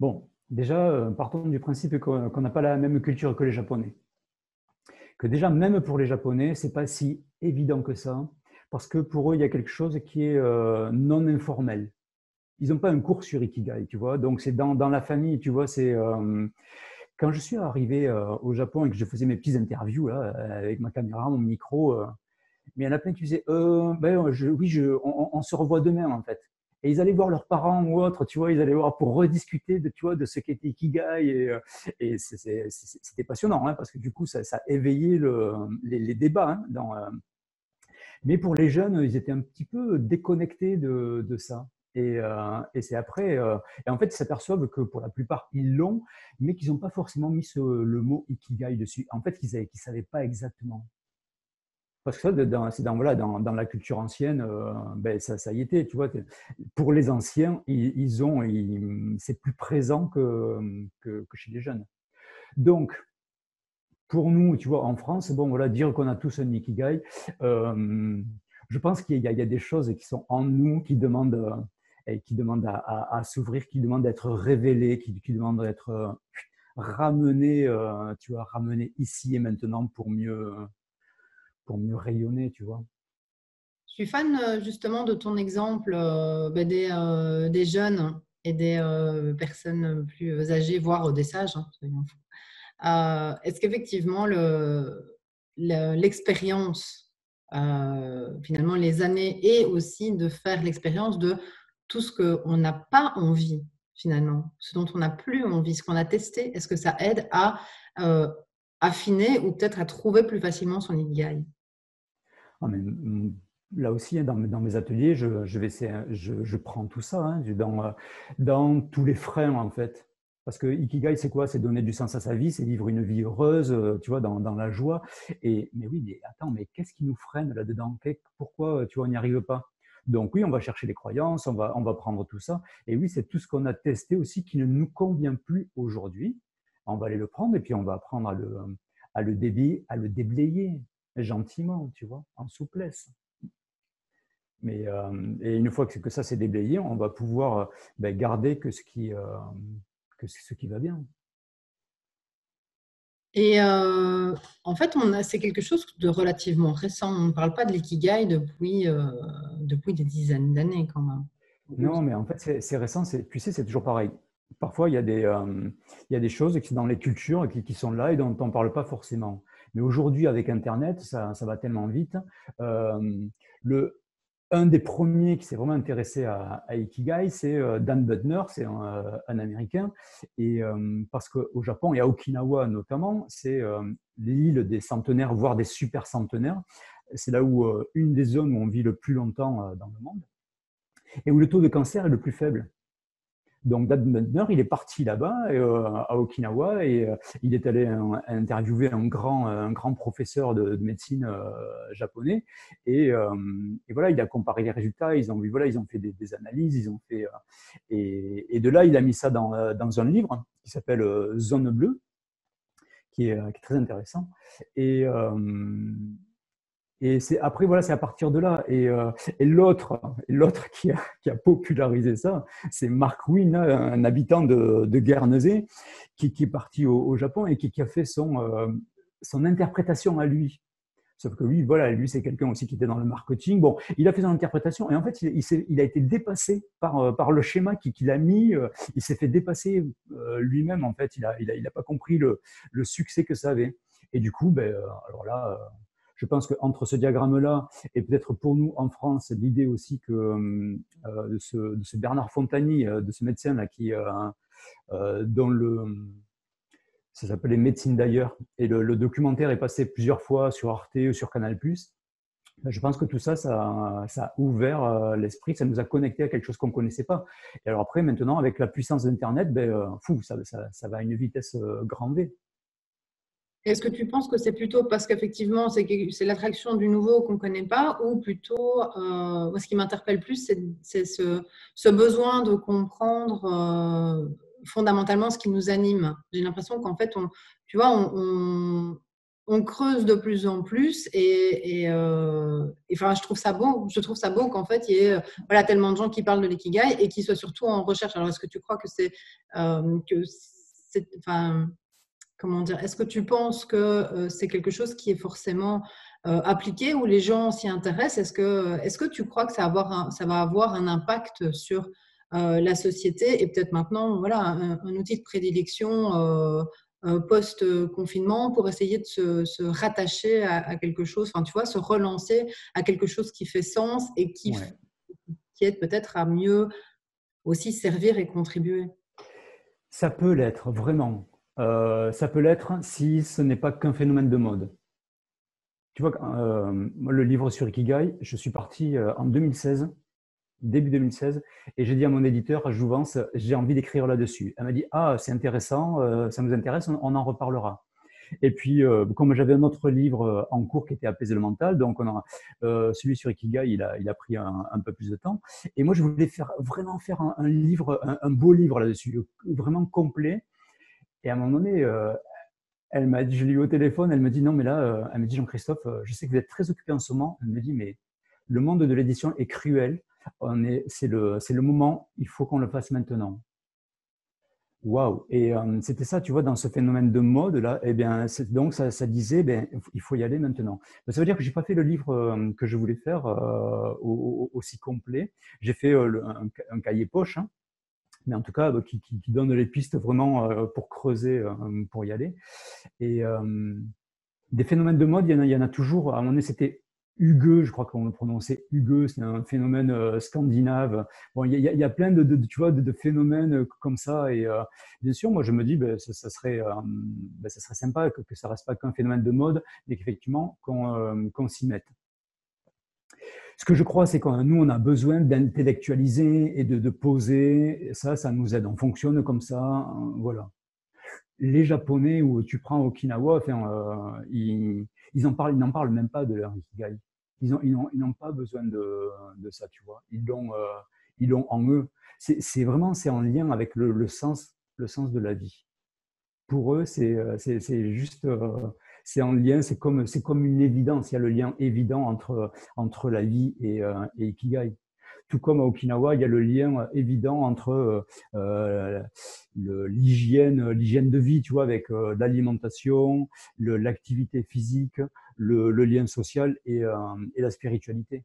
Bon, déjà, euh, partons du principe qu'on n'a pas la même culture que les Japonais. Que déjà, même pour les Japonais, c'est pas si évident que ça, parce que pour eux, il y a quelque chose qui est euh, non informel ils n'ont pas un cours sur Ikigai, tu vois. Donc, c'est dans, dans, la famille, tu vois. C'est euh, quand je suis arrivé euh, au Japon et que je faisais mes petites interviews là, avec ma caméra, mon micro, euh, il y en a plein qui disaient ben, Oui, on, se revoit demain, en fait. Et ils allaient voir leurs parents ou autres, tu vois, ils allaient voir pour rediscuter de, tu vois, de ce qu'était Ikigai. Et, c'était passionnant, hein, parce que du coup, ça, éveillait le, les, débats. Hein, mais pour les jeunes, ils étaient un petit peu déconnectés de ça. Et, euh, et c'est après, euh, et en fait, ils s'aperçoivent que pour la plupart, ils l'ont, mais qu'ils n'ont pas forcément mis le mot ikigai dessus. En fait, qu'ils ne savaient pas exactement. Parce que ça, dans, voilà, dans, la culture ancienne, euh, ben, ça, y était, tu vois. Pour les anciens, ils, ont, c'est plus présent que, chez les jeunes. Donc, pour nous, tu vois, en France, bon, voilà, dire qu'on a tous un ikigai, je pense qu'il y, a des choses qui sont en nous qui demandent et qui demande à, s'ouvrir, qui demande d'être révélé, qui, demande d'être euh, ramené, euh, tu vois, ramené ici et maintenant pour mieux, pour mieux rayonner, tu vois. Je suis fan euh, justement de ton exemple ben, des, des, jeunes et des personnes plus âgées, voire des sages. Hein, Est-ce qu'effectivement l'expérience, finalement les années, et aussi de faire l'expérience de tout ce qu'on n'a pas envie finalement, ce dont on n'a plus envie, ce qu'on a testé, est-ce que ça aide à euh, affiner ou peut-être à trouver plus facilement son ikigai ah, mm, Là aussi, hein, dans, mes ateliers, je, prends tout ça hein, dans, euh, dans tous les freins en fait. Parce que Ikigai, c'est quoi? C'est donner du sens à sa vie, c'est vivre une vie heureuse, euh, tu vois, dans, dans la joie. Et, mais oui, mais attends, mais qu'est-ce qui nous freine là-dedans? Pourquoi, tu vois, on n'y arrive pas? Donc oui, on va chercher les croyances, on va, on va prendre tout ça. Et oui, c'est tout ce qu'on a testé aussi qui ne nous convient plus aujourd'hui. On va aller le prendre et puis on va apprendre à le, à le, déblayer, à le déblayer gentiment, tu vois, en souplesse. Mais, euh, et une fois que, ça s'est déblayé, on va pouvoir ben, garder que ce, qui, euh, ce qui va bien. Et euh, en fait, c'est quelque chose de relativement récent. On ne parle pas de l'ikigai depuis, euh, depuis des dizaines d'années quand même. Non, mais en fait, c'est récent. Tu sais, c'est toujours pareil. Parfois, il y, a des, euh, il y a des choses qui sont dans les cultures qui, qui sont là et dont on ne parle pas forcément. Mais aujourd'hui, avec Internet, ça, ça, va tellement vite. le, un des premiers qui s'est vraiment intéressé à, Ikigai, c'est euh, Dan Butner, c'est un, euh, Américain. Et euh, parce qu'au Japon et à Okinawa notamment, c'est l'île des centenaires, voire des super centenaires. C'est là où une des zones où on vit le plus longtemps dans le monde et où le taux de cancer est le plus faible. Donc, Dad Butner, il est parti là-bas, euh, à Okinawa, et euh, il est allé interviewer un grand, un grand professeur de, médecine euh, japonais. Et, voilà, il a comparé les résultats. Ils ont vu, voilà, ils ont fait des, analyses, ils ont fait. Et, de là, il a mis ça dans, dans un livre qui s'appelle Zone bleue, qui est, qui est, très intéressant. Et et c'est après voilà, c'est à partir de là. Et, euh, l'autre, l'autre qui a, qui a, popularisé ça, c'est Mark Wynne, un habitant de, de Guernesey, qui, est parti au, Japon et qui, a fait son, euh, son interprétation à lui. Sauf que lui, voilà, lui c'est quelqu'un aussi qui était dans le marketing. Bon, il a fait son interprétation et en fait, il, a été dépassé par, euh, par le schéma qu'il a mis. Il s'est fait dépasser lui-même en fait. Il a, il a, il a pas compris le, le, succès que ça avait. Et du coup, ben, alors là je pense qu'entre ce diagramme-là et peut-être pour nous en France, l'idée aussi que euh, de, ce, Bernard Fontani, euh, de ce médecin-là, qui, euh, dont le, ça s'appelait Médecine d'ailleurs, et le, documentaire est passé plusieurs fois sur Arte ou sur Canal+. Ben, je pense que tout ça, ça, a ouvert l'esprit, ça nous a connecté à quelque chose qu'on ne connaissait pas. Et alors après, maintenant, avec la puissance d'Internet, ben, fou, ça, ça, va à une vitesse grand V. Est-ce que tu penses que c'est plutôt parce qu'effectivement, c'est l'attraction du nouveau qu'on ne connaît pas, ou plutôt, euh, ce qui m'interpelle plus, c'est ce, besoin de comprendre euh, fondamentalement ce qui nous anime. J'ai l'impression qu'en fait, on, tu vois, on, creuse de plus en plus et, euh, enfin, je trouve ça beau. Je trouve ça qu'en fait, il y ait tellement de gens qui parlent de l'ikigai et qui soient surtout en recherche. Alors, est-ce que tu crois que c'est que enfin, comment dire, est-ce que tu penses que euh, c'est quelque chose qui est forcément euh, appliqué ou les gens s'y intéressent? Est-ce que, est que tu crois que ça va avoir un, ça va avoir un impact sur euh, la société? Et peut-être maintenant voilà, un, outil de prédilection post-confinement pour essayer de se, rattacher à, quelque chose, enfin tu vois, se relancer à quelque chose qui fait sens et qui, qui aide peut-être à mieux aussi servir et contribuer. Ça peut l'être, vraiment. Euh, ça peut l'être si ce n'est pas qu'un phénomène de mode. Tu vois, euh, le livre sur Ikigai, je suis parti euh, en 2016, début 2016, et j'ai dit à mon éditeur, à Jouvence, j'ai envie d'écrire là-dessus. Elle m'a dit, ah, c'est intéressant, ça nous intéresse, on, en reparlera. Et puis, comme j'avais un autre livre en cours qui était Apaiser le mental, donc celui sur Ikigai, il a, pris un, peu plus de temps. Et moi, je voulais vraiment faire un, livre, un, beau livre là-dessus, vraiment complet, et à un moment donné, euh, elle m'a dit, je l'ai eu au téléphone, elle me dit non, mais là, euh, elle me dit Jean-Christophe, euh, je sais que vous êtes très occupé en ce moment. Elle me dit, mais le monde de l'édition est cruel. C'est le, moment, il faut qu'on le fasse maintenant. Waouh Et c'était ça, tu vois, dans ce phénomène de mode là. Eh bien, donc ça, ça, disait, ben, il faut y aller maintenant. ça veut dire que j'ai pas fait le livre que je voulais faire aussi complet. J'ai fait un, cahier poche. Hein, mais en tout cas bah, qui, donne les pistes vraiment euh, pour creuser, euh, pour y aller. Et euh, des phénomènes de mode, il y en a, toujours. À un moment donné, c'était Hugueux, je crois qu'on le prononçait Hugueux, c'est un phénomène scandinave. Bon, il y, a, plein de, tu vois, de, phénomènes comme ça. Et bien sûr, moi, je me dis, ben, ça, serait, ben, ça serait sympa que, que ça reste pas qu'un phénomène de mode, mais qu'effectivement, qu'on s'y mette. Ce que je crois, c'est que nous, on a besoin d'intellectualiser et de, poser. ça, ça nous aide. On fonctionne comme ça. Hein, voilà. Les Japonais, où tu prends Okinawa, euh, ils, en parlent, n'en parlent même pas de leur ikigai. Ils n'ont pas besoin de, ça, tu vois. Ils l'ont euh, en eux. C'est vraiment en lien avec le, sens, le sens de la vie. Pour eux, c'est euh, juste c'est en lien, c'est comme, c'est comme une évidence. Il y a le lien évident entre, entre la vie et, euh, et Ikigai. Tout comme à Okinawa, il y a le lien évident entre euh, l'hygiène, l'hygiène de vie, tu vois, avec euh, l'alimentation, l'activité physique, le, lien social et, euh, et la spiritualité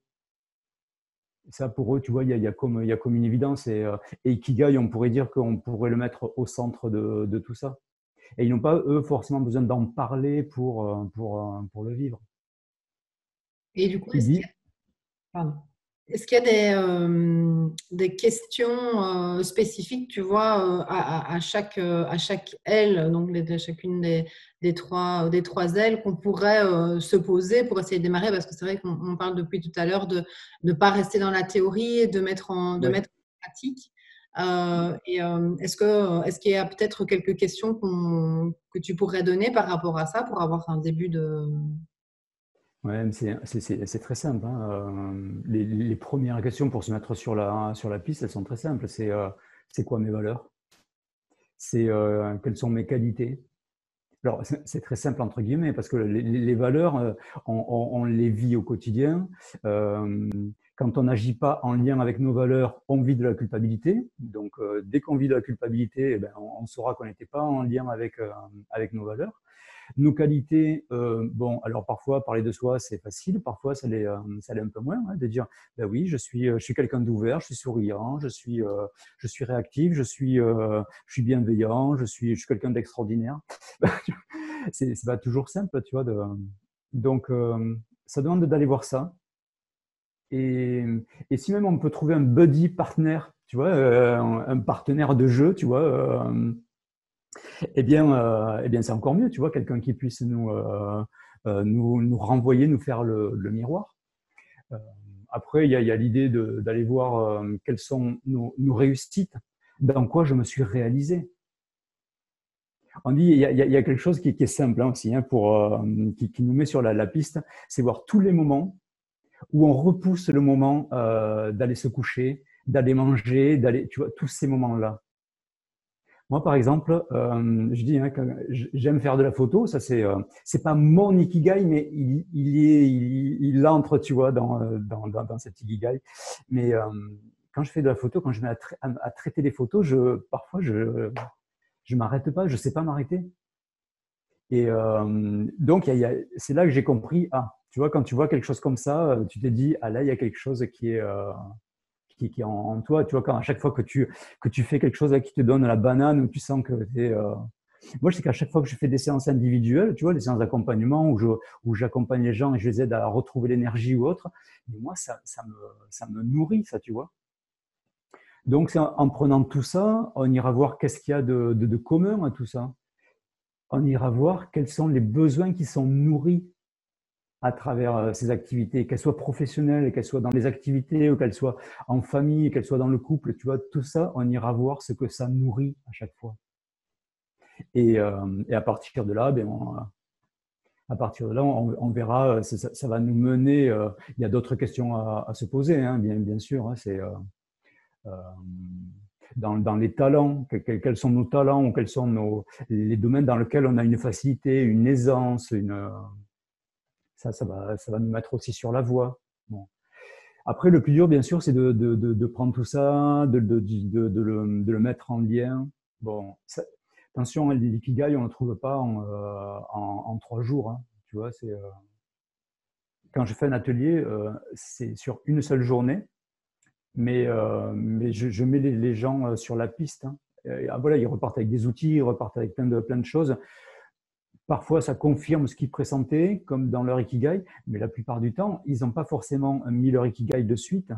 ça pour eux, tu vois, il y a, y a, comme, y a comme une évidence. Et, et Ikigai, on pourrait dire qu'on pourrait le mettre au centre de, de tout ça. Et ils n'ont pas, eux, forcément besoin d'en parler pour, euh, pour, euh, pour le vivre. Et du coup, est-ce qu'il y a, des, euh, des, questions spécifiques, tu vois, à, à, chaque, à chaque aile, donc à chacune des, des, trois, des trois ailes qu'on pourrait se poser pour essayer de démarrer? Parce que c'est vrai qu'on parle depuis tout à l'heure de ne pas rester dans la théorie et de mettre en, de mettre en pratique. Euh, euh, est-ce est-ce qu'il y a peut-être quelques questions que tu pourrais donner par rapport à ça pour avoir un début de Ouais, c'est très simple. Hein. Euh, les, premières questions pour se mettre sur la, sur la piste, elles sont très simples. C'est c'est quoi mes valeurs? C'est quelles sont mes qualités? Alors, c'est très simple entre guillemets parce que les, valeurs, on, les vit au quotidien. Quand on n'agit pas en lien avec nos valeurs, on vit de la culpabilité. Donc, euh, dès qu'on vit de la culpabilité, eh ben, on, saura qu'on n'était pas en lien avec, euh, avec nos valeurs. Nos qualités, euh, bon, alors parfois parler de soi c'est facile, parfois ça l'est, ça l'est un peu moins, hein, de dire, ben oui, je suis, je suis quelqu'un d'ouvert, je suis souriant, je suis, je suis réactif, je suis, je suis bienveillant, je suis, je suis quelqu'un d'extraordinaire. c'est, c'est pas toujours simple, tu vois. De, donc, ça demande d'aller voir ça, et, si même on peut trouver un buddy partner, tu vois, euh, un partenaire de jeu, tu vois, euh, eh bien, euh, eh bien c'est encore mieux, tu vois, quelqu'un qui puisse nous, nous, renvoyer, nous faire le, miroir. après, il y a, l'idée d'aller voir quelles sont nos, réussites, dans quoi je me suis réalisé. On dit, il y, a, quelque chose qui, est simple hein, aussi, hein, pour, qui, nous met sur la, piste, c'est voir tous les moments où on repousse le moment euh, d'aller se coucher, d'aller manger, d'aller, tu vois, tous ces moments-là. Moi, par exemple, euh, je dis, hein, j'aime faire de la photo. Ça, c'est, c'est pas mon ikigai, mais il, il est, il, entre, tu vois, dans, dans, dans, cet ikigai. Mais quand je fais de la photo, quand je mets à, traiter des photos, je, parfois, je, je m'arrête pas, je sais pas m'arrêter. Et euh, donc, c'est là que j'ai compris, ah, tu vois, quand tu vois quelque chose comme ça, euh, tu te dis, ah là, il y a quelque chose qui est, euh, qui, est en, toi. Tu vois, quand à chaque fois que tu, que tu fais quelque chose qui te donne la banane, ou tu sens que tu es. Moi, je sais qu'à chaque fois que je fais des séances individuelles, tu vois, des séances d'accompagnement où, je, où j'accompagne les gens et je les aide à retrouver l'énergie ou autre, moi, ça, ça, me, ça me nourrit, ça, tu vois. Donc, en prenant tout ça, on ira voir qu'est-ce qu'il y a de, commun à tout ça. On ira voir quels sont les besoins qui sont nourris à travers euh, ces activités, qu'elles soient professionnelles, qu'elles soient dans les activités, ou qu'elles soient en famille, qu'elles soient dans le couple. Tu vois, tout ça, on ira voir ce que ça nourrit à chaque fois. Et, euh, à partir de là, ben, à partir de là, on, verra, ça, va nous mener. Euh, il y a d'autres questions à, se poser, hein, bien, sûr. Hein, c'est euh, dans, les talents, quels sont nos talents ou quels sont nos, les domaines dans lesquels on a une facilité, une aisance, une, ça, ça va, ça va nous mettre aussi sur la voie. Après, le plus dur, bien sûr, c'est de, prendre tout ça, de, le, mettre en lien. Bon, attention, l'ikigai, on ne le trouve pas en, euh, trois jours. Hein. Tu vois, c'est, euh, quand je fais un atelier, c'est sur une seule journée. Mais, euh, je, mets les, gens euh, sur la piste. Hein. Ah, voilà, ils repartent avec des outils, ils repartent avec plein de choses. Parfois, ça confirme ce qu'ils pressentaient, comme dans leur Ikigai, mais la plupart du temps, ils n'ont pas forcément mis leur Ikigai de suite,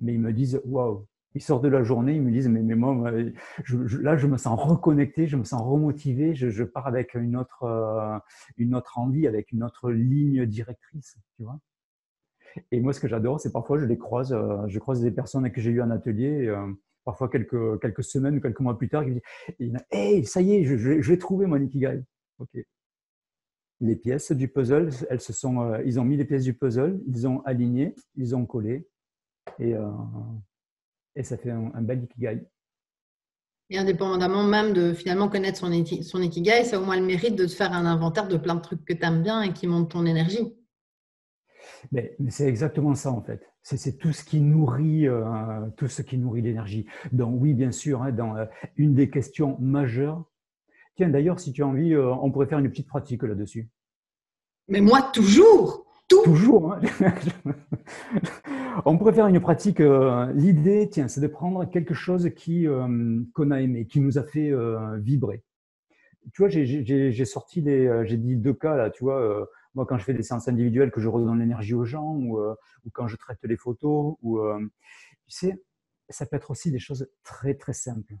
mais ils me disent Waouh! Ils sortent de la journée, ils me disent Mais, mais moi, là, je me sens reconnecté, je me sens remotivé, je, pars avec une autre, euh, une autre envie, avec une autre ligne directrice, tu et moi, ce que j'adore, c'est parfois je les croise, euh, je croise des personnes que j'ai eu en atelier, euh, parfois quelques, semaines ou quelques mois plus tard, qui me disent Hey, ça y est, je, trouvé mon Ikigai. Ok. Les pièces du puzzle, elles se sont, euh, ils ont mis les pièces du puzzle, ils ont aligné, ils ont collé, et, et ça fait un, bel Ikigai. Et indépendamment même de finalement connaître son, son Ikigai, ça a au moins le mérite de se faire un inventaire de plein de trucs que tu aimes bien et qui montent ton énergie. Mais, c'est exactement ça en fait. C'est tout ce qui nourrit, euh, tout ce qui nourrit l'énergie. Donc oui, bien sûr, hein, dans euh, une des questions majeures. Tiens, d'ailleurs, si tu as envie, euh, on pourrait faire une petite pratique là-dessus. Mais moi, toujours, Toujours. Hein. on pourrait faire une pratique. L'idée, tiens, c'est de prendre quelque chose qui qu'on a aimé, qui nous a fait vibrer. Tu vois, j'ai sorti les, j'ai dit deux cas là. Tu vois moi, quand je fais des séances individuelles, que je redonne l'énergie aux gens, ou, euh, quand je traite les photos, ou, euh, tu sais, ça peut être aussi des choses très, très simples.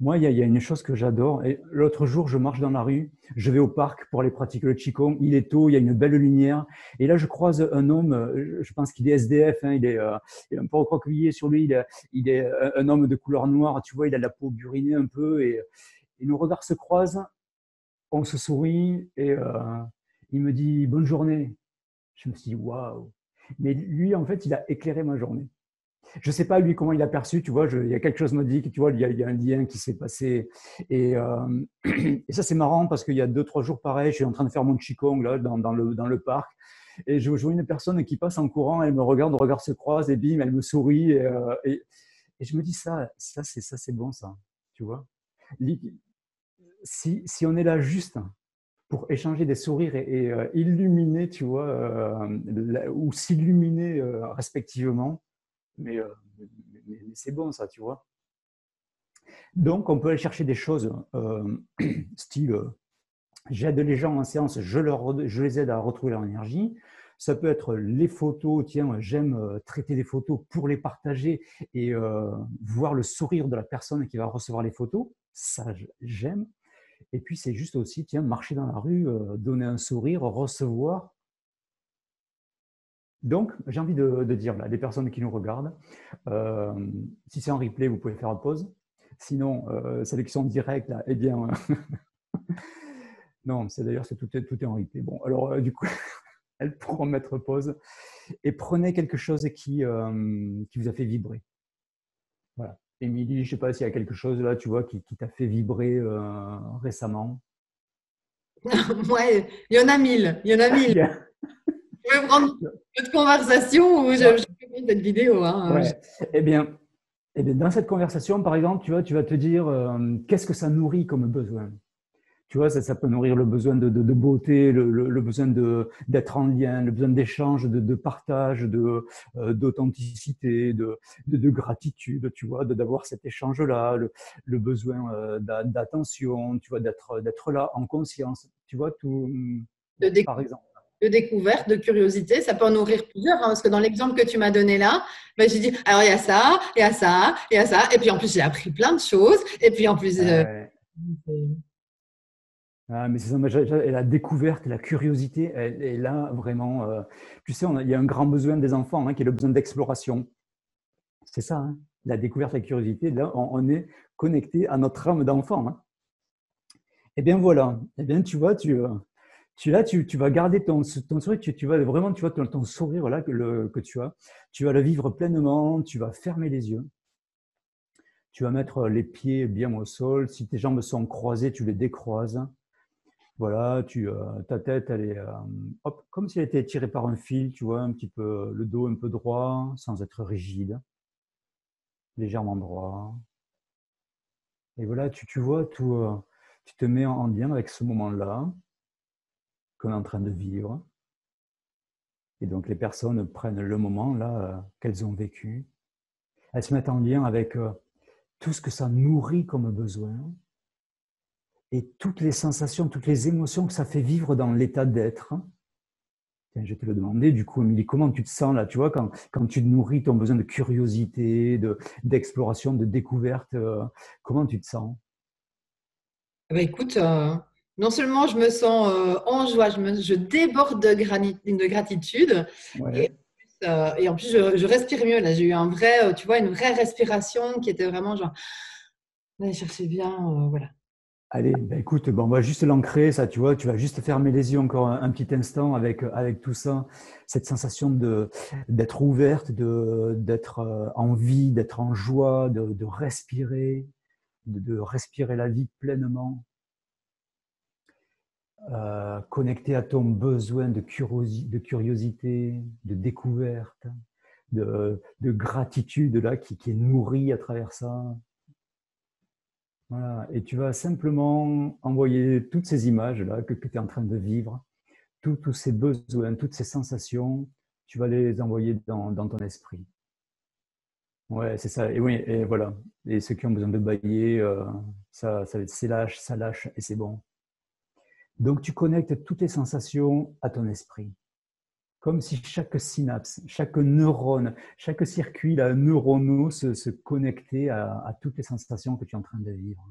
Moi, il y, a, une chose que j'adore. Et l'autre jour, je marche dans la rue, je vais au parc pour aller pratiquer le Qigong. Il est tôt, il y a une belle lumière. Et là, je croise un homme, je pense qu'il est SDF, hein, il, est, euh, est un peu recroquevillé sur lui. Il, est un homme de couleur noire, tu vois, il a la peau burinée un peu. Et, nos regards se croisent, on se sourit et, il me dit bonne journée. Je me suis dit waouh. Mais lui, en fait, il a éclairé ma journée. Je sais pas lui comment il a perçu, tu vois, il y a quelque chose me dit que tu vois, il y a, un lien qui s'est passé. Euh, et, ça, c'est marrant parce qu'il y a deux, trois jours pareil, je suis en train de faire mon qigong là, dans, le, dans le parc. Et je vois une personne qui passe en courant, elle me regarde, le regard se croise et bim, elle me sourit. Et, euh, je me dis ça, ça c'est ça, c'est bon ça, tu vois. Si, si on est là juste pour échanger des sourires et, euh, illuminer, tu vois, ou s'illuminer respectivement. Mais, c'est bon, ça, tu vois. Donc, on peut aller chercher des choses style j'aide les gens en séance, je, les aide à retrouver leur énergie. Ça peut être les photos, tiens, j'aime traiter des photos pour les partager et voir le sourire de la personne qui va recevoir les photos. Ça, j'aime. Et puis, c'est juste aussi, tiens, marcher dans la rue, euh, donner un sourire, recevoir. Donc, j'ai envie de, dire, là, les personnes qui nous regardent, euh, si c'est en replay, vous pouvez faire pause. Sinon, euh, sélection directe, là, eh bien, non, c'est d'ailleurs, c'est tout, est, tout est en replay. Bon, alors, euh, du coup, elles pourront mettre pause et prenez quelque chose qui, euh, qui vous a fait vibrer. Voilà. Émilie, je ne sais pas s'il y a quelque chose là, tu vois, qui, qui t'a fait vibrer récemment. ouais, il y en a mille. Il y en a mille. Je vais prendre une conversation ou je, je cette vidéo. Hein. Eh bien, eh bien, dans cette conversation, par exemple, tu vois, tu vas te dire euh, qu'est-ce que ça nourrit comme besoin? Tu vois, ça, ça peut nourrir le besoin de, de, beauté, le, le, besoin d'être en lien, le besoin d'échange, de, de, partage, euh, d'authenticité, de, de, gratitude, tu vois, d'avoir cet échange-là, le, besoin euh, d'attention, tu vois, d'être là en conscience, tu vois, tout, par exemple de découverte, de curiosité. Ça peut en nourrir plusieurs, hein, parce que dans l'exemple que tu m'as donné là, ben, j'ai dit, alors il y a ça, il y a ça, il y a ça. Et puis en plus, j'ai appris plein de choses. Et puis en plus... Euh, ah, mais c'est ça, la découverte, la curiosité, elle est là vraiment. Euh, tu sais, il y a un grand besoin des enfants, hein, qui est le besoin d'exploration. C'est ça, hein, la découverte, la curiosité. Là, on, est connecté à notre âme d'enfant. Eh bien voilà. Eh bien, tu vois, tu, euh, tu, là, tu, vas garder ton, sourire, tu, tu, vas vraiment, tu vois, ton, sourire que, tu as, tu vas le vivre pleinement, tu vas fermer les yeux, tu vas mettre les pieds bien au sol. Si tes jambes sont croisées, tu les décroises. Voilà, tu, euh, ta tête, elle est euh, hop, comme si elle était tirée par un fil, tu vois, un petit peu le dos un peu droit, sans être rigide, légèrement droit. Et voilà, tu, tu vois, euh, tu te mets en lien avec ce moment-là qu'on est en train de vivre. Et donc les personnes prennent le moment là euh, qu'elles ont vécu. Elles se mettent en lien avec euh, tout ce que ça nourrit comme besoin et toutes les sensations, toutes les émotions que ça fait vivre dans l'état d'être. Je vais te le demander, du coup, Émilie, comment tu te sens là, tu vois, quand, quand tu nourris ton besoin de curiosité, d'exploration, de, découverte, euh, comment tu te sens? Eh ben, Écoute, non seulement je me sens euh, en joie, je, me, je déborde de, de gratitude. Euh, et, en plus, je, respire mieux. Là, j'ai eu un vrai, euh, tu vois, une vraie respiration qui était vraiment genre, je chercher bien, voilà. Allez, bah, écoute, bon, on va juste l'ancrer, ça, tu vois, tu vas juste fermer les yeux encore un, petit instant avec, avec tout ça, cette sensation de, d'être ouverte, de, d'être en vie, d'être en joie, de, de respirer, de, de respirer la vie pleinement. Euh, connecté à ton besoin de, curiosité, de découverte, de, gratitude là, qui, est nourri à travers ça. Et tu vas simplement envoyer toutes ces images là que, tu es en train de vivre, tous ces besoins, toutes ces sensations, tu vas les envoyer dans, ton esprit. Ouais, c'est ça. Et oui, et voilà. Et ceux qui ont besoin de bailler, euh, ça, ça, lâche, ça lâche et c'est bon. Donc tu connectes toutes tes sensations à ton esprit. Comme si chaque synapse, chaque neurone, chaque circuit là, neuronaux se, connectait à, toutes les sensations que tu es en train de vivre.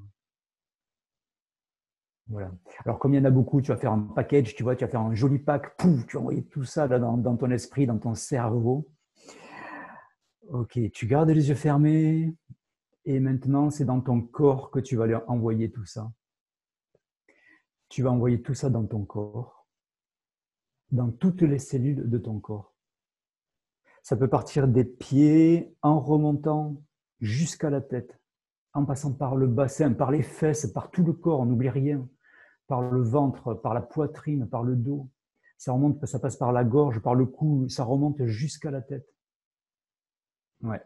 Voilà. Alors, comme il y en a beaucoup, tu vas faire un package, tu vois, tu vas faire un joli pack, pouf, tu vas envoyer tout ça dans, dans ton esprit, dans ton cerveau. Ok, tu gardes les yeux fermés et maintenant c'est dans ton corps que tu vas leur envoyer tout ça tu vas envoyer tout ça dans ton corps, dans toutes les cellules de ton corps. Ça peut partir des pieds en remontant jusqu'à la tête, en passant par le bassin, par les fesses, par tout le corps, on n'oublie rien, par le ventre, par la poitrine, par le dos. Ça remonte, ça passe par la gorge, par le cou, ça remonte jusqu'à la tête. Ouais.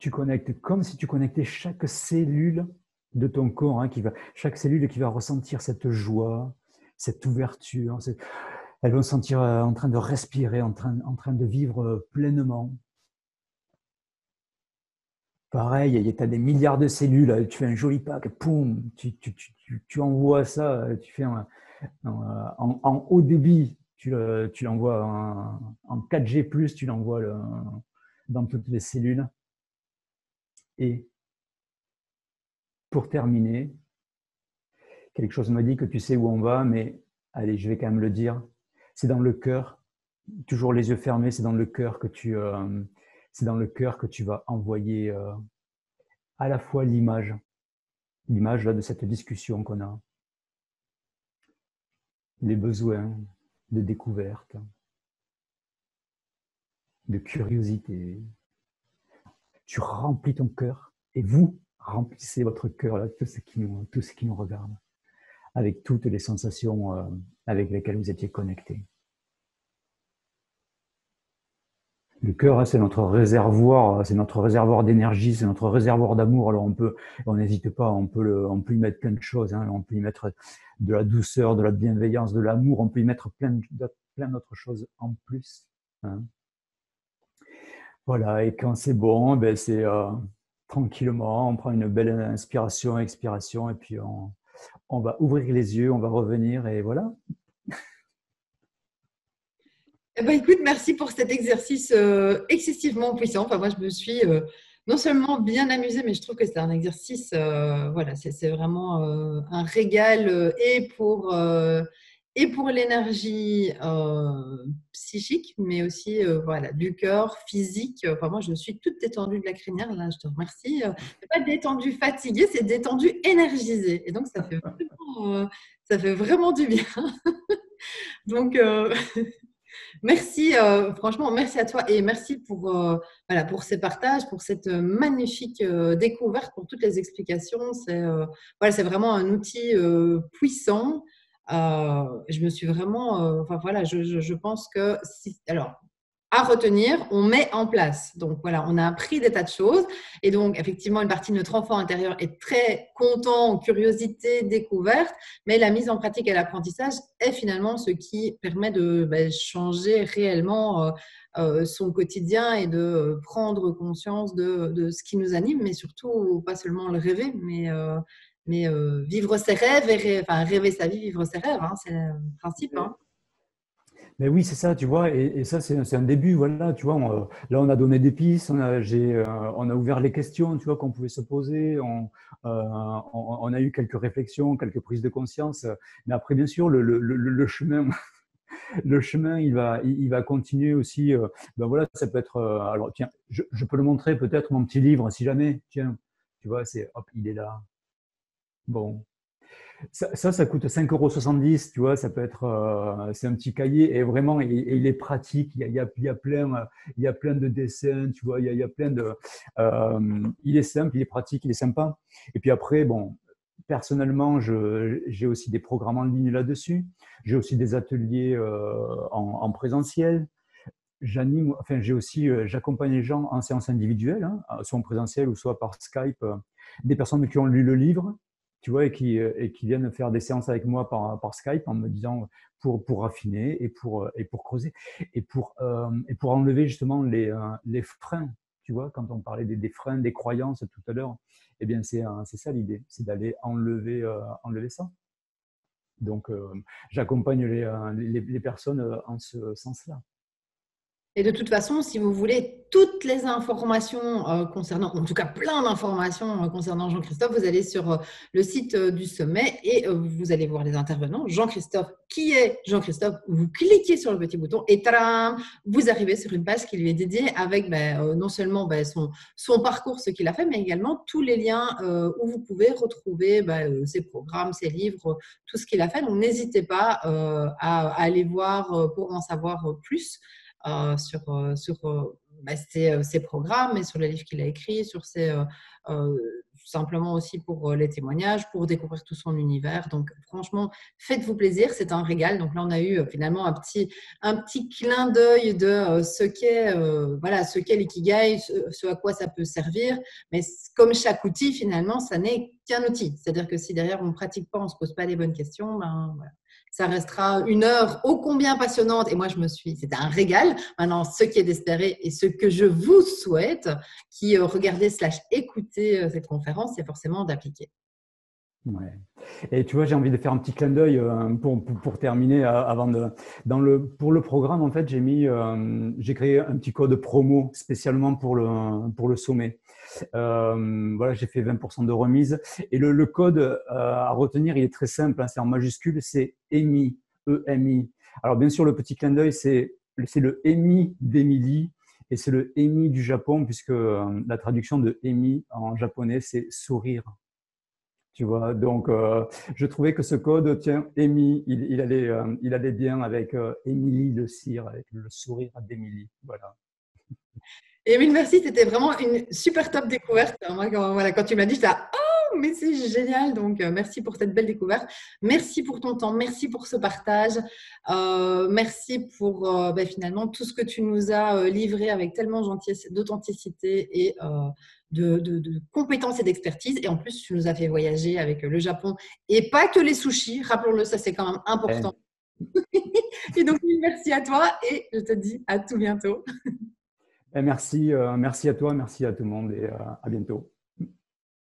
Tu connectes comme si tu connectais chaque cellule de ton corps, hein, chaque cellule qui va ressentir cette joie, cette ouverture. elles vont se sentir euh, en train de respirer, en train, de vivre euh, pleinement. Pareil, il y a des milliards de cellules, tu fais un joli pack, poum, tu, tu, tu, tu envoies ça, tu fais en, en, haut débit, tu, tu l'envoies en, en, 4G, tu l'envoies dans toutes les cellules. Et pour terminer, quelque chose me dit que tu sais où on va, mais allez, je vais quand même le dire. C'est dans le cœur, toujours les yeux fermés, c'est dans le cœur que tu, euh, c'est dans le cœur que tu vas envoyer euh, à la fois l'image, l'image de cette discussion qu'on a, les besoins de découverte, de curiosité. Tu remplis ton cœur et vous remplissez votre cœur, là, tout, ce qui nous, tout ce qui nous regarde, avec toutes les sensations euh, avec lesquelles vous étiez connectés. Le cœur, hein, c'est notre réservoir, c'est notre réservoir d'énergie, c'est notre réservoir d'amour. Alors on peut, on n'hésite pas, on peut, le, on peut y mettre plein de choses. Hein. On peut y mettre de la douceur, de la bienveillance, de l'amour. On peut y mettre plein, plein d'autres choses en plus. Hein. Voilà. Et quand c'est bon, ben c'est euh, tranquillement, on prend une belle inspiration, expiration, et puis on, on va ouvrir les yeux, on va revenir, et voilà. Eh ben, écoute, merci pour cet exercice euh, excessivement puissant. Enfin, moi, je me suis euh, non seulement bien amusée, mais je trouve que c'est un exercice, euh, voilà, c'est vraiment un régal et pour, et pour l'énergie psychique, mais aussi voilà, du cœur, physique. Enfin, moi, je suis toute détendue de la crinière. Là, je te remercie. pas détendue fatiguée, c'est détendue énergisée. Et donc, ça fait vraiment, ça fait vraiment du bien. donc, Merci, euh, franchement, merci à toi et merci pour, euh, voilà, pour ces partages, pour cette magnifique euh, découverte, pour toutes les explications. C'est voilà, vraiment un outil puissant. Je me suis vraiment, enfin voilà, je, pense que si, alors à retenir, on met en place. Donc voilà, on a appris des tas de choses. Et donc, effectivement, une partie de notre enfant intérieur est très content, curiosité, découverte. Mais la mise en pratique et l'apprentissage est finalement ce qui permet de ben, changer réellement euh, euh, son quotidien et de prendre conscience de, ce qui nous anime, mais surtout pas seulement le rêver, mais, euh, mais vivre ses rêves, et enfin, rêver sa vie, vivre ses rêves. Hein, c'est le principe. Hein. Mais oui, c'est ça, tu vois, et, ça, c'est un début, voilà, tu vois. Euh, là, on a donné des pistes, on a, euh, on a ouvert les questions, tu vois, qu'on pouvait se poser, on, euh, a eu quelques réflexions, quelques prises de conscience. Mais après, bien sûr, le, chemin, le chemin, il va, il, va continuer aussi. ben voilà, ça peut être. alors, tiens, je, je peux le montrer peut-être mon petit livre, si jamais. Tiens, tu vois, c'est hop, il est là. Bon, ça, ça, coûte 5,70 euros, tu vois, ça peut être, euh, c'est un petit cahier et vraiment, il est pratique, il y, a, plein, il y a plein de dessins, tu vois, il y a, plein de, euh, il est simple, il est pratique, il est sympa. Et puis après, bon, personnellement, j'ai aussi des programmes en ligne là-dessus, j'ai aussi des ateliers euh, en, en, présentiel. J'anime, enfin, j'ai aussi, j'accompagne les gens en séance individuelle, hein, soit en présentiel ou soit par Skype, des personnes qui ont lu le livre, tu vois, et qui, euh, et qui viennent faire des séances avec moi par, par Skype en me disant pour, pour raffiner et pour, euh, et pour creuser et pour, euh, et pour enlever justement les, les freins. Tu vois, quand on parlait des, des freins, des croyances tout à l'heure, eh bien, c'est ça l'idée, c'est d'aller enlever, enlever ça. Donc, j'accompagne les, les, les, personnes en ce sens-là. Et de toute façon, si vous voulez toutes les informations euh, concernant, en tout cas plein d'informations euh, concernant Jean-Christophe, vous allez sur euh, le site du sommet et vous allez voir les intervenants. Jean-Christophe, qui est Jean-Christophe Vous cliquez sur le petit bouton et tadam, vous arrivez sur une page qui lui est dédiée avec ben, non seulement ben, son, parcours, ce qu'il a fait, mais également tous les liens où vous pouvez retrouver ben, ses programmes, ses livres, tout ce qu'il a fait. Donc n'hésitez pas à, aller voir pour en savoir plus. Euh, sur, euh, euh, bah, ses, programmes et sur les livres qu'il a écrits, sur ses, simplement aussi pour les témoignages, pour découvrir tout son univers. Donc franchement, faites-vous plaisir, c'est un régal. Donc là, on a eu finalement un petit, un petit clin d'œil de ce qu'est voilà, ce qu'est l'ikigai, ce, à quoi ça peut servir. Mais comme chaque outil, finalement, ça n'est qu'un outil. C'est-à-dire que si derrière on ne pratique pas, on ne se pose pas les bonnes questions, ben, voilà ça restera une heure ô combien passionnante. Et moi, je me suis, c'était un régal. Maintenant, ce qui est d'espérer et ce que je vous souhaite, qui euh, regardez slash écoutez euh, cette conférence, c'est forcément d'appliquer. Ouais. Et tu vois, j'ai envie de faire un petit clin d'œil euh, pour, pour, terminer avant de. Dans le, pour le programme, en fait, j'ai mis, j'ai créé un petit code promo spécialement pour le, pour le sommet. Euh, voilà, j'ai fait 20% de remise. Et le, code euh, à retenir, il est très simple, hein, c'est en majuscule, c'est EMI, E-M-I. Alors bien sûr, le petit clin d'œil, c'est le EMI d'Emilie. Et c'est le Emi du Japon, puisque euh, la traduction de Emi en japonais, c'est sourire. Tu vois, donc je trouvais que ce code, tiens, Emi, il, allait, il allait bien avec Émilie le cire, avec le sourire d'Émilie. Voilà. Émile, merci, c'était vraiment une super top découverte. Moi, quand, voilà, quand tu m'as dit, j'étais là, oh, mais c'est génial. Donc, merci pour cette belle découverte. Merci pour ton temps. Merci pour ce partage. Euh, merci pour ben, finalement tout ce que tu nous as livré avec tellement d'authenticité et de, compétences et d'expertise. Et en plus, tu nous as fait voyager avec le Japon et pas que les sushis. Rappelons-le, ça c'est quand même important. et donc, merci à toi et je te dis à tout bientôt. Merci, euh, merci à toi, merci à tout le monde et euh, à bientôt.